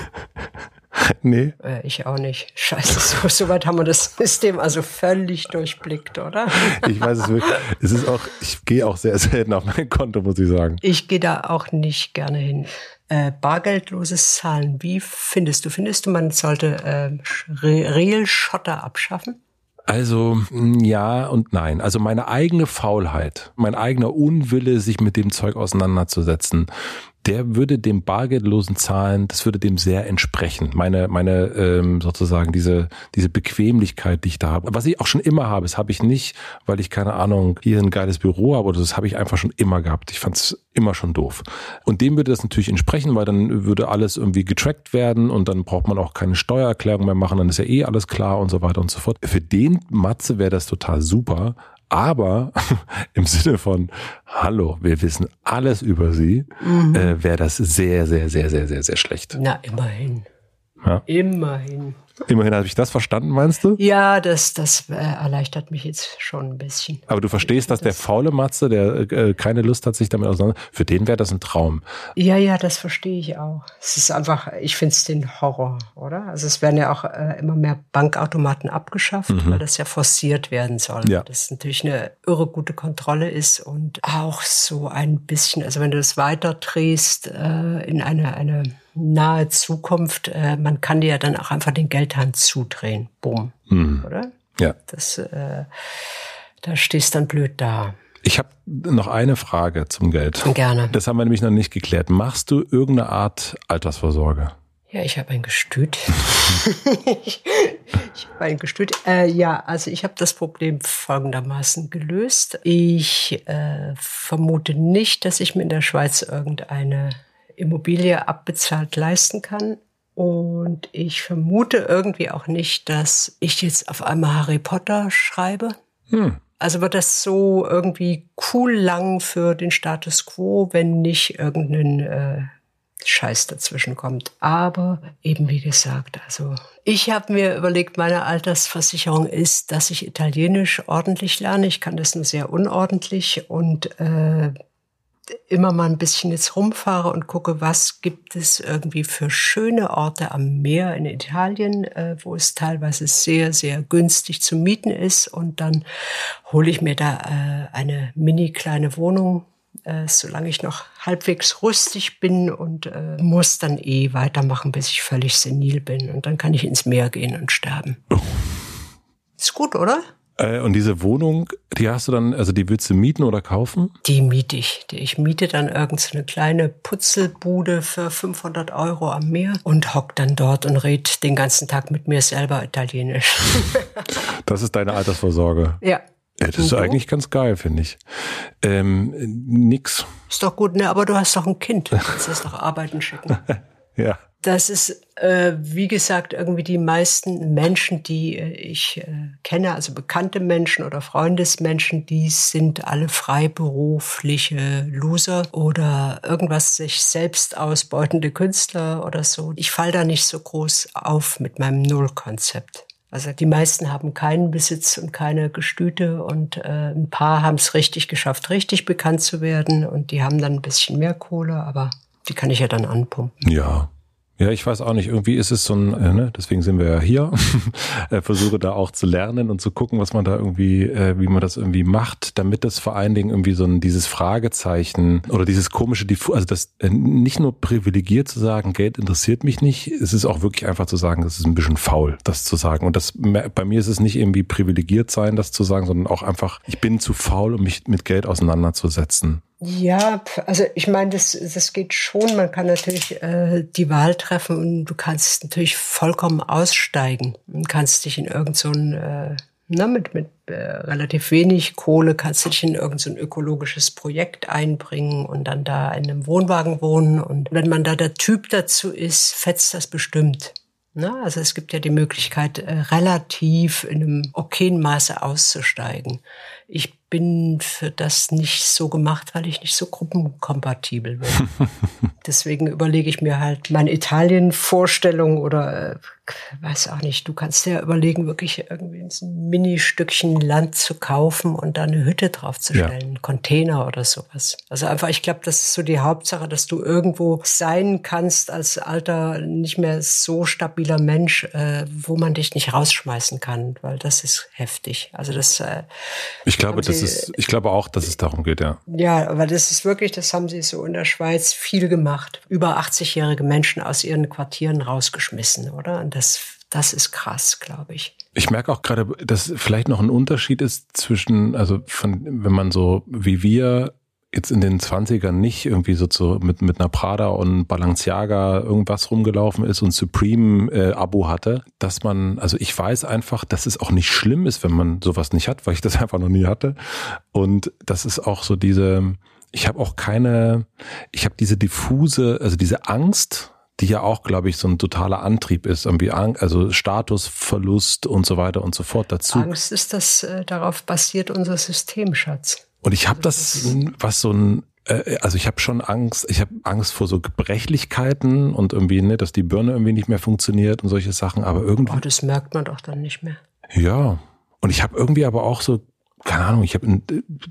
Nee. Äh, ich auch nicht. Scheiße, so, so weit haben wir das System also völlig durchblickt, oder? Ich weiß es wirklich. Es ist auch, ich gehe auch sehr selten auf mein Konto, muss ich sagen. Ich gehe da auch nicht gerne hin. Äh, bargeldloses Zahlen, wie findest du? Findest du, man sollte äh, Real-Schotter abschaffen? Also ja und nein. Also meine eigene Faulheit, mein eigener Unwille, sich mit dem Zeug auseinanderzusetzen, der würde dem bargeldlosen Zahlen, das würde dem sehr entsprechen. Meine, meine ähm, sozusagen diese diese Bequemlichkeit, die ich da habe. Was ich auch schon immer habe, das habe ich nicht, weil ich keine Ahnung hier ein geiles Büro habe oder das habe ich einfach schon immer gehabt. Ich fand es immer schon doof. Und dem würde das natürlich entsprechen, weil dann würde alles irgendwie getrackt werden und dann braucht man auch keine Steuererklärung mehr machen, dann ist ja eh alles klar und so weiter und so fort. Für den Matze wäre das total super, aber *laughs* im Sinne von, hallo, wir wissen alles über sie, mhm. äh, wäre das sehr, sehr, sehr, sehr, sehr, sehr schlecht. Na, immerhin. Ja? Immerhin. Immerhin habe ich das verstanden, meinst du? Ja, das, das äh, erleichtert mich jetzt schon ein bisschen. Aber du verstehst, dass das der faule Matze, der äh, keine Lust hat, sich damit auseinander, für den wäre das ein Traum. Ja, ja, das verstehe ich auch. Es ist einfach, ich finde es den Horror, oder? Also es werden ja auch äh, immer mehr Bankautomaten abgeschafft, mhm. weil das ja forciert werden soll. Ja. Das natürlich eine irre gute Kontrolle ist und auch so ein bisschen, also wenn du das weiter drehst äh, in eine, eine nahe Zukunft, äh, man kann dir ja dann auch einfach den Geldhand zudrehen. Bumm. Mhm. Oder? Ja. Das, äh, da stehst dann blöd da. Ich habe noch eine Frage zum Geld. Gerne. Das haben wir nämlich noch nicht geklärt. Machst du irgendeine Art Altersvorsorge? Ja, ich habe ein Gestüt. *laughs* ich ich habe ein Gestüt. Äh, ja, also ich habe das Problem folgendermaßen gelöst. Ich äh, vermute nicht, dass ich mir in der Schweiz irgendeine Immobilie abbezahlt leisten kann. Und ich vermute irgendwie auch nicht, dass ich jetzt auf einmal Harry Potter schreibe. Hm. Also wird das so irgendwie cool lang für den Status quo, wenn nicht irgendein äh, Scheiß dazwischen kommt. Aber eben wie gesagt, also ich habe mir überlegt, meine Altersversicherung ist, dass ich Italienisch ordentlich lerne. Ich kann das nur sehr unordentlich und äh, immer mal ein bisschen jetzt rumfahre und gucke, was gibt es irgendwie für schöne Orte am Meer in Italien, äh, wo es teilweise sehr, sehr günstig zu mieten ist. Und dann hole ich mir da äh, eine mini kleine Wohnung, äh, solange ich noch halbwegs rüstig bin und muss dann eh weitermachen, bis ich völlig senil bin. Und dann kann ich ins Meer gehen und sterben. Oh. Ist gut, oder? Äh, und diese Wohnung, die hast du dann, also die willst du mieten oder kaufen? Die miete ich. Ich miete dann irgendeine kleine Putzelbude für 500 Euro am Meer und hock dann dort und red den ganzen Tag mit mir selber Italienisch. *laughs* das ist deine Altersvorsorge? Ja. Ja, das ist eigentlich ganz geil, finde ich. Ähm, nix. Ist doch gut, ne? Aber du hast doch ein Kind. Du kannst das doch arbeiten schicken. *laughs* ja das ist, äh, wie gesagt, irgendwie die meisten Menschen, die äh, ich äh, kenne, also bekannte Menschen oder Freundesmenschen, die sind alle freiberufliche Loser oder irgendwas sich selbst ausbeutende Künstler oder so. Ich fall da nicht so groß auf mit meinem Nullkonzept. Also die meisten haben keinen Besitz und keine Gestüte und äh, ein paar haben es richtig geschafft, richtig bekannt zu werden und die haben dann ein bisschen mehr Kohle, aber die kann ich ja dann anpumpen. Ja, ja, ich weiß auch nicht. Irgendwie ist es so ein, äh, ne, deswegen sind wir ja hier. *laughs* äh, versuche da auch zu lernen und zu gucken, was man da irgendwie, äh, wie man das irgendwie macht, damit das vor allen Dingen irgendwie so ein dieses Fragezeichen oder dieses komische, also das äh, nicht nur privilegiert zu sagen, Geld interessiert mich nicht, es ist auch wirklich einfach zu sagen, das ist ein bisschen faul, das zu sagen. Und das bei mir ist es nicht irgendwie privilegiert sein, das zu sagen, sondern auch einfach, ich bin zu faul, um mich mit Geld auseinanderzusetzen. Ja, also ich meine, das, das geht schon. Man kann natürlich äh, die Wahl treffen und du kannst natürlich vollkommen aussteigen und kannst dich in irgendein so äh, na, mit, mit äh, relativ wenig Kohle kannst dich in irgendein so ökologisches Projekt einbringen und dann da in einem Wohnwagen wohnen. Und wenn man da der Typ dazu ist, fetzt das bestimmt. Na, also es gibt ja die Möglichkeit, äh, relativ in einem okayen Maße auszusteigen. Ich bin für das nicht so gemacht, weil ich nicht so gruppenkompatibel bin. *laughs* Deswegen überlege ich mir halt meine Italien-Vorstellung oder äh, weiß auch nicht, du kannst dir überlegen, wirklich irgendwie ein Mini-Stückchen Land zu kaufen und da eine Hütte draufzustellen, ja. Container oder sowas. Also einfach, ich glaube, das ist so die Hauptsache, dass du irgendwo sein kannst als alter, nicht mehr so stabiler Mensch, äh, wo man dich nicht rausschmeißen kann, weil das ist heftig. Also das. Äh, ich glaube, das ist, ich glaube auch, dass es darum geht, ja. Ja, aber das ist wirklich, das haben sie so in der Schweiz viel gemacht. Über 80-jährige Menschen aus ihren Quartieren rausgeschmissen, oder? Und das, das ist krass, glaube ich. Ich merke auch gerade, dass vielleicht noch ein Unterschied ist zwischen, also von, wenn man so wie wir jetzt in den Zwanzigern nicht irgendwie so zu, mit, mit einer Prada und Balenciaga irgendwas rumgelaufen ist und Supreme-Abo äh, hatte, dass man, also ich weiß einfach, dass es auch nicht schlimm ist, wenn man sowas nicht hat, weil ich das *laughs* einfach noch nie hatte. Und das ist auch so diese, ich habe auch keine, ich habe diese diffuse, also diese Angst, die ja auch, glaube ich, so ein totaler Antrieb ist, irgendwie also Statusverlust und so weiter und so fort dazu. Angst ist das, äh, darauf basiert unser System, Schatz. Und ich habe das, was so ein äh, also ich habe schon Angst, ich habe Angst vor so Gebrechlichkeiten und irgendwie, ne, dass die Birne irgendwie nicht mehr funktioniert und solche Sachen, aber irgendwie. Oh, das merkt man doch dann nicht mehr. Ja. Und ich habe irgendwie aber auch so keine Ahnung, ich habe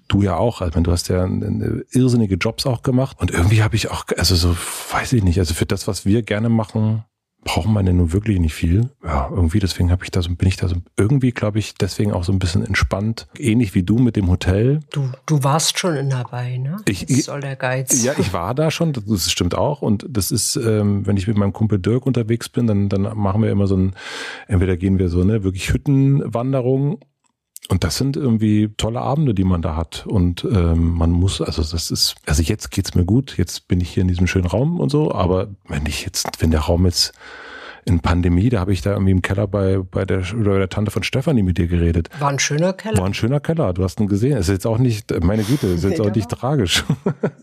du ja auch, also du hast ja eine irrsinnige Jobs auch gemacht und irgendwie habe ich auch, also so weiß ich nicht, also für das, was wir gerne machen, brauchen wir denn nun wirklich nicht viel. Ja, irgendwie deswegen habe ich da so bin ich da so irgendwie glaube ich deswegen auch so ein bisschen entspannt, ähnlich wie du mit dem Hotel. Du du warst schon in dabei, ne? Ich, das soll der Geiz. Ja, ich war da schon, das stimmt auch und das ist ähm, wenn ich mit meinem Kumpel Dirk unterwegs bin, dann dann machen wir immer so ein entweder gehen wir so eine wirklich Hüttenwanderung und das sind irgendwie tolle Abende, die man da hat. Und ähm, man muss, also das ist, also jetzt geht's mir gut, jetzt bin ich hier in diesem schönen Raum und so, aber wenn ich jetzt, wenn der Raum jetzt in Pandemie, da habe ich da irgendwie im Keller bei, bei der, oder der Tante von Stefanie mit dir geredet. War ein schöner Keller. War ein schöner Keller, du hast ihn gesehen. Ist jetzt auch nicht, meine Güte, ist jetzt *laughs* auch nicht tragisch. *laughs*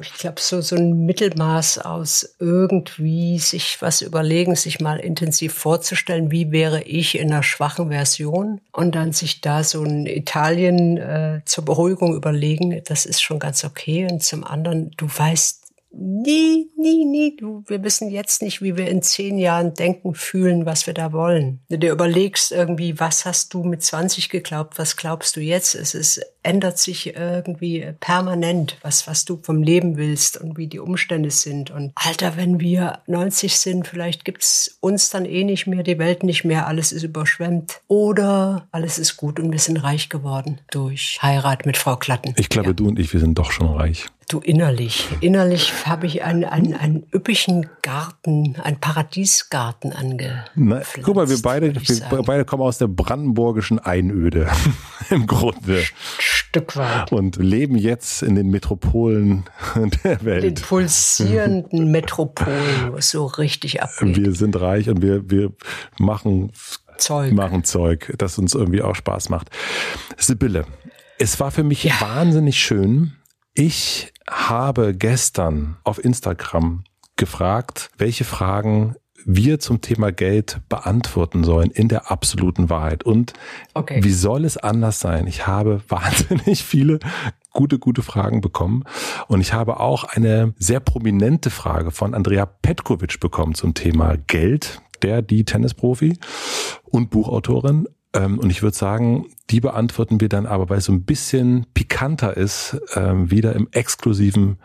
Ich glaube, so, so ein Mittelmaß aus irgendwie sich was überlegen, sich mal intensiv vorzustellen, wie wäre ich in einer schwachen Version und dann sich da so ein Italien äh, zur Beruhigung überlegen, das ist schon ganz okay. Und zum anderen, du weißt nie, nie, nie, du, wir wissen jetzt nicht, wie wir in zehn Jahren denken, fühlen, was wir da wollen. Du dir überlegst irgendwie, was hast du mit 20 geglaubt, was glaubst du jetzt? Es ist, ändert sich irgendwie permanent, was, was du vom Leben willst und wie die Umstände sind. Und Alter, wenn wir 90 sind, vielleicht gibt's uns dann eh nicht mehr, die Welt nicht mehr, alles ist überschwemmt. Oder alles ist gut und wir sind reich geworden durch Heirat mit Frau Klatten. Ich glaube, ja. du und ich, wir sind doch schon reich. Du innerlich. Innerlich habe ich einen, einen, einen üppigen Garten, einen Paradiesgarten angepflanzt. guck mal, wir beide, wir beide kommen aus der brandenburgischen Einöde. *laughs* Im Grunde. Stück weit. Und leben jetzt in den Metropolen *laughs* der Welt. Den pulsierenden *laughs* Metropolen, wo es so richtig abgeht. Wir sind reich und wir, wir machen Zeug. machen Zeug, das uns irgendwie auch Spaß macht. Sibylle, es war für mich ja. wahnsinnig schön, ich habe gestern auf Instagram gefragt, welche Fragen wir zum Thema Geld beantworten sollen in der absoluten Wahrheit. Und okay. wie soll es anders sein? Ich habe *laughs* wahnsinnig viele gute, gute Fragen bekommen. Und ich habe auch eine sehr prominente Frage von Andrea Petkovic bekommen zum Thema Geld. Der, die Tennisprofi und Buchautorin. Ähm, und ich würde sagen, die beantworten wir dann aber, weil es so ein bisschen pikanter ist, ähm, wieder im exklusiven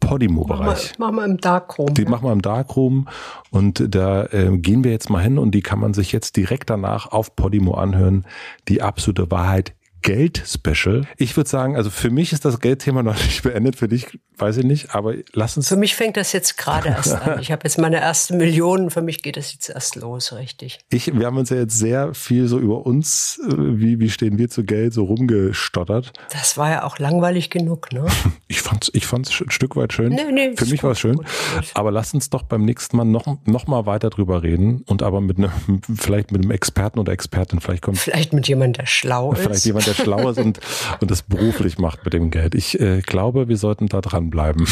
Podimo-Bereich. Machen wir im Darkroom. Die ja. machen wir im Darkroom und da äh, gehen wir jetzt mal hin und die kann man sich jetzt direkt danach auf Podimo anhören. Die absolute Wahrheit Geld-Special. Ich würde sagen, also für mich ist das Geldthema *laughs* noch nicht beendet, für dich weiß ich nicht, aber lass uns. Für mich fängt das jetzt gerade erst an. Ich habe jetzt meine ersten Millionen, für mich geht das jetzt erst los, richtig. Ich, wir haben uns ja jetzt sehr viel so über uns, äh, wie, wie stehen wir zu Geld, so rumgestottert. Das war ja auch langweilig genug, ne? *laughs* Ich fand's, ich fand's ein Stück weit schön. Nee, nee, für mich war es schön. Gut, gut. Aber lass uns doch beim nächsten Mal noch, noch mal weiter drüber reden und aber mit einem, *laughs* vielleicht mit einem Experten oder Expertin, vielleicht kommt. Vielleicht mit jemandem, der schlau ist. Vielleicht jemand, der schlau ist und, und das beruflich macht mit dem Geld. Ich äh, glaube, wir sollten da dranbleiben.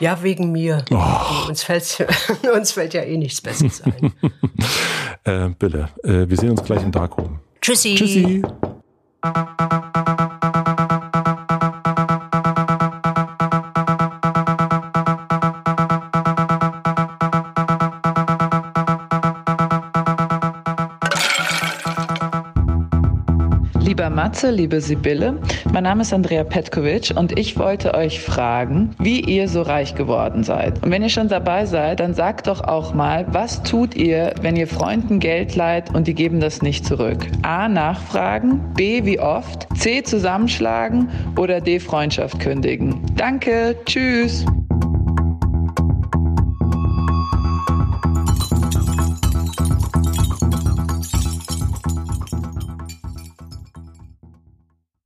Ja, wegen mir. Oh. Uns, fällt, *laughs* uns fällt ja eh nichts Besseres ein. *laughs* äh, Bille, äh, wir sehen uns gleich im Darkroom. Tschüssi. Tschüssi. Matze, liebe Sibylle. Mein Name ist Andrea Petkovic und ich wollte euch fragen, wie ihr so reich geworden seid. Und wenn ihr schon dabei seid, dann sagt doch auch mal, was tut ihr, wenn ihr Freunden Geld leiht und die geben das nicht zurück? A. Nachfragen, B. Wie oft, C. Zusammenschlagen oder D. Freundschaft kündigen. Danke, tschüss.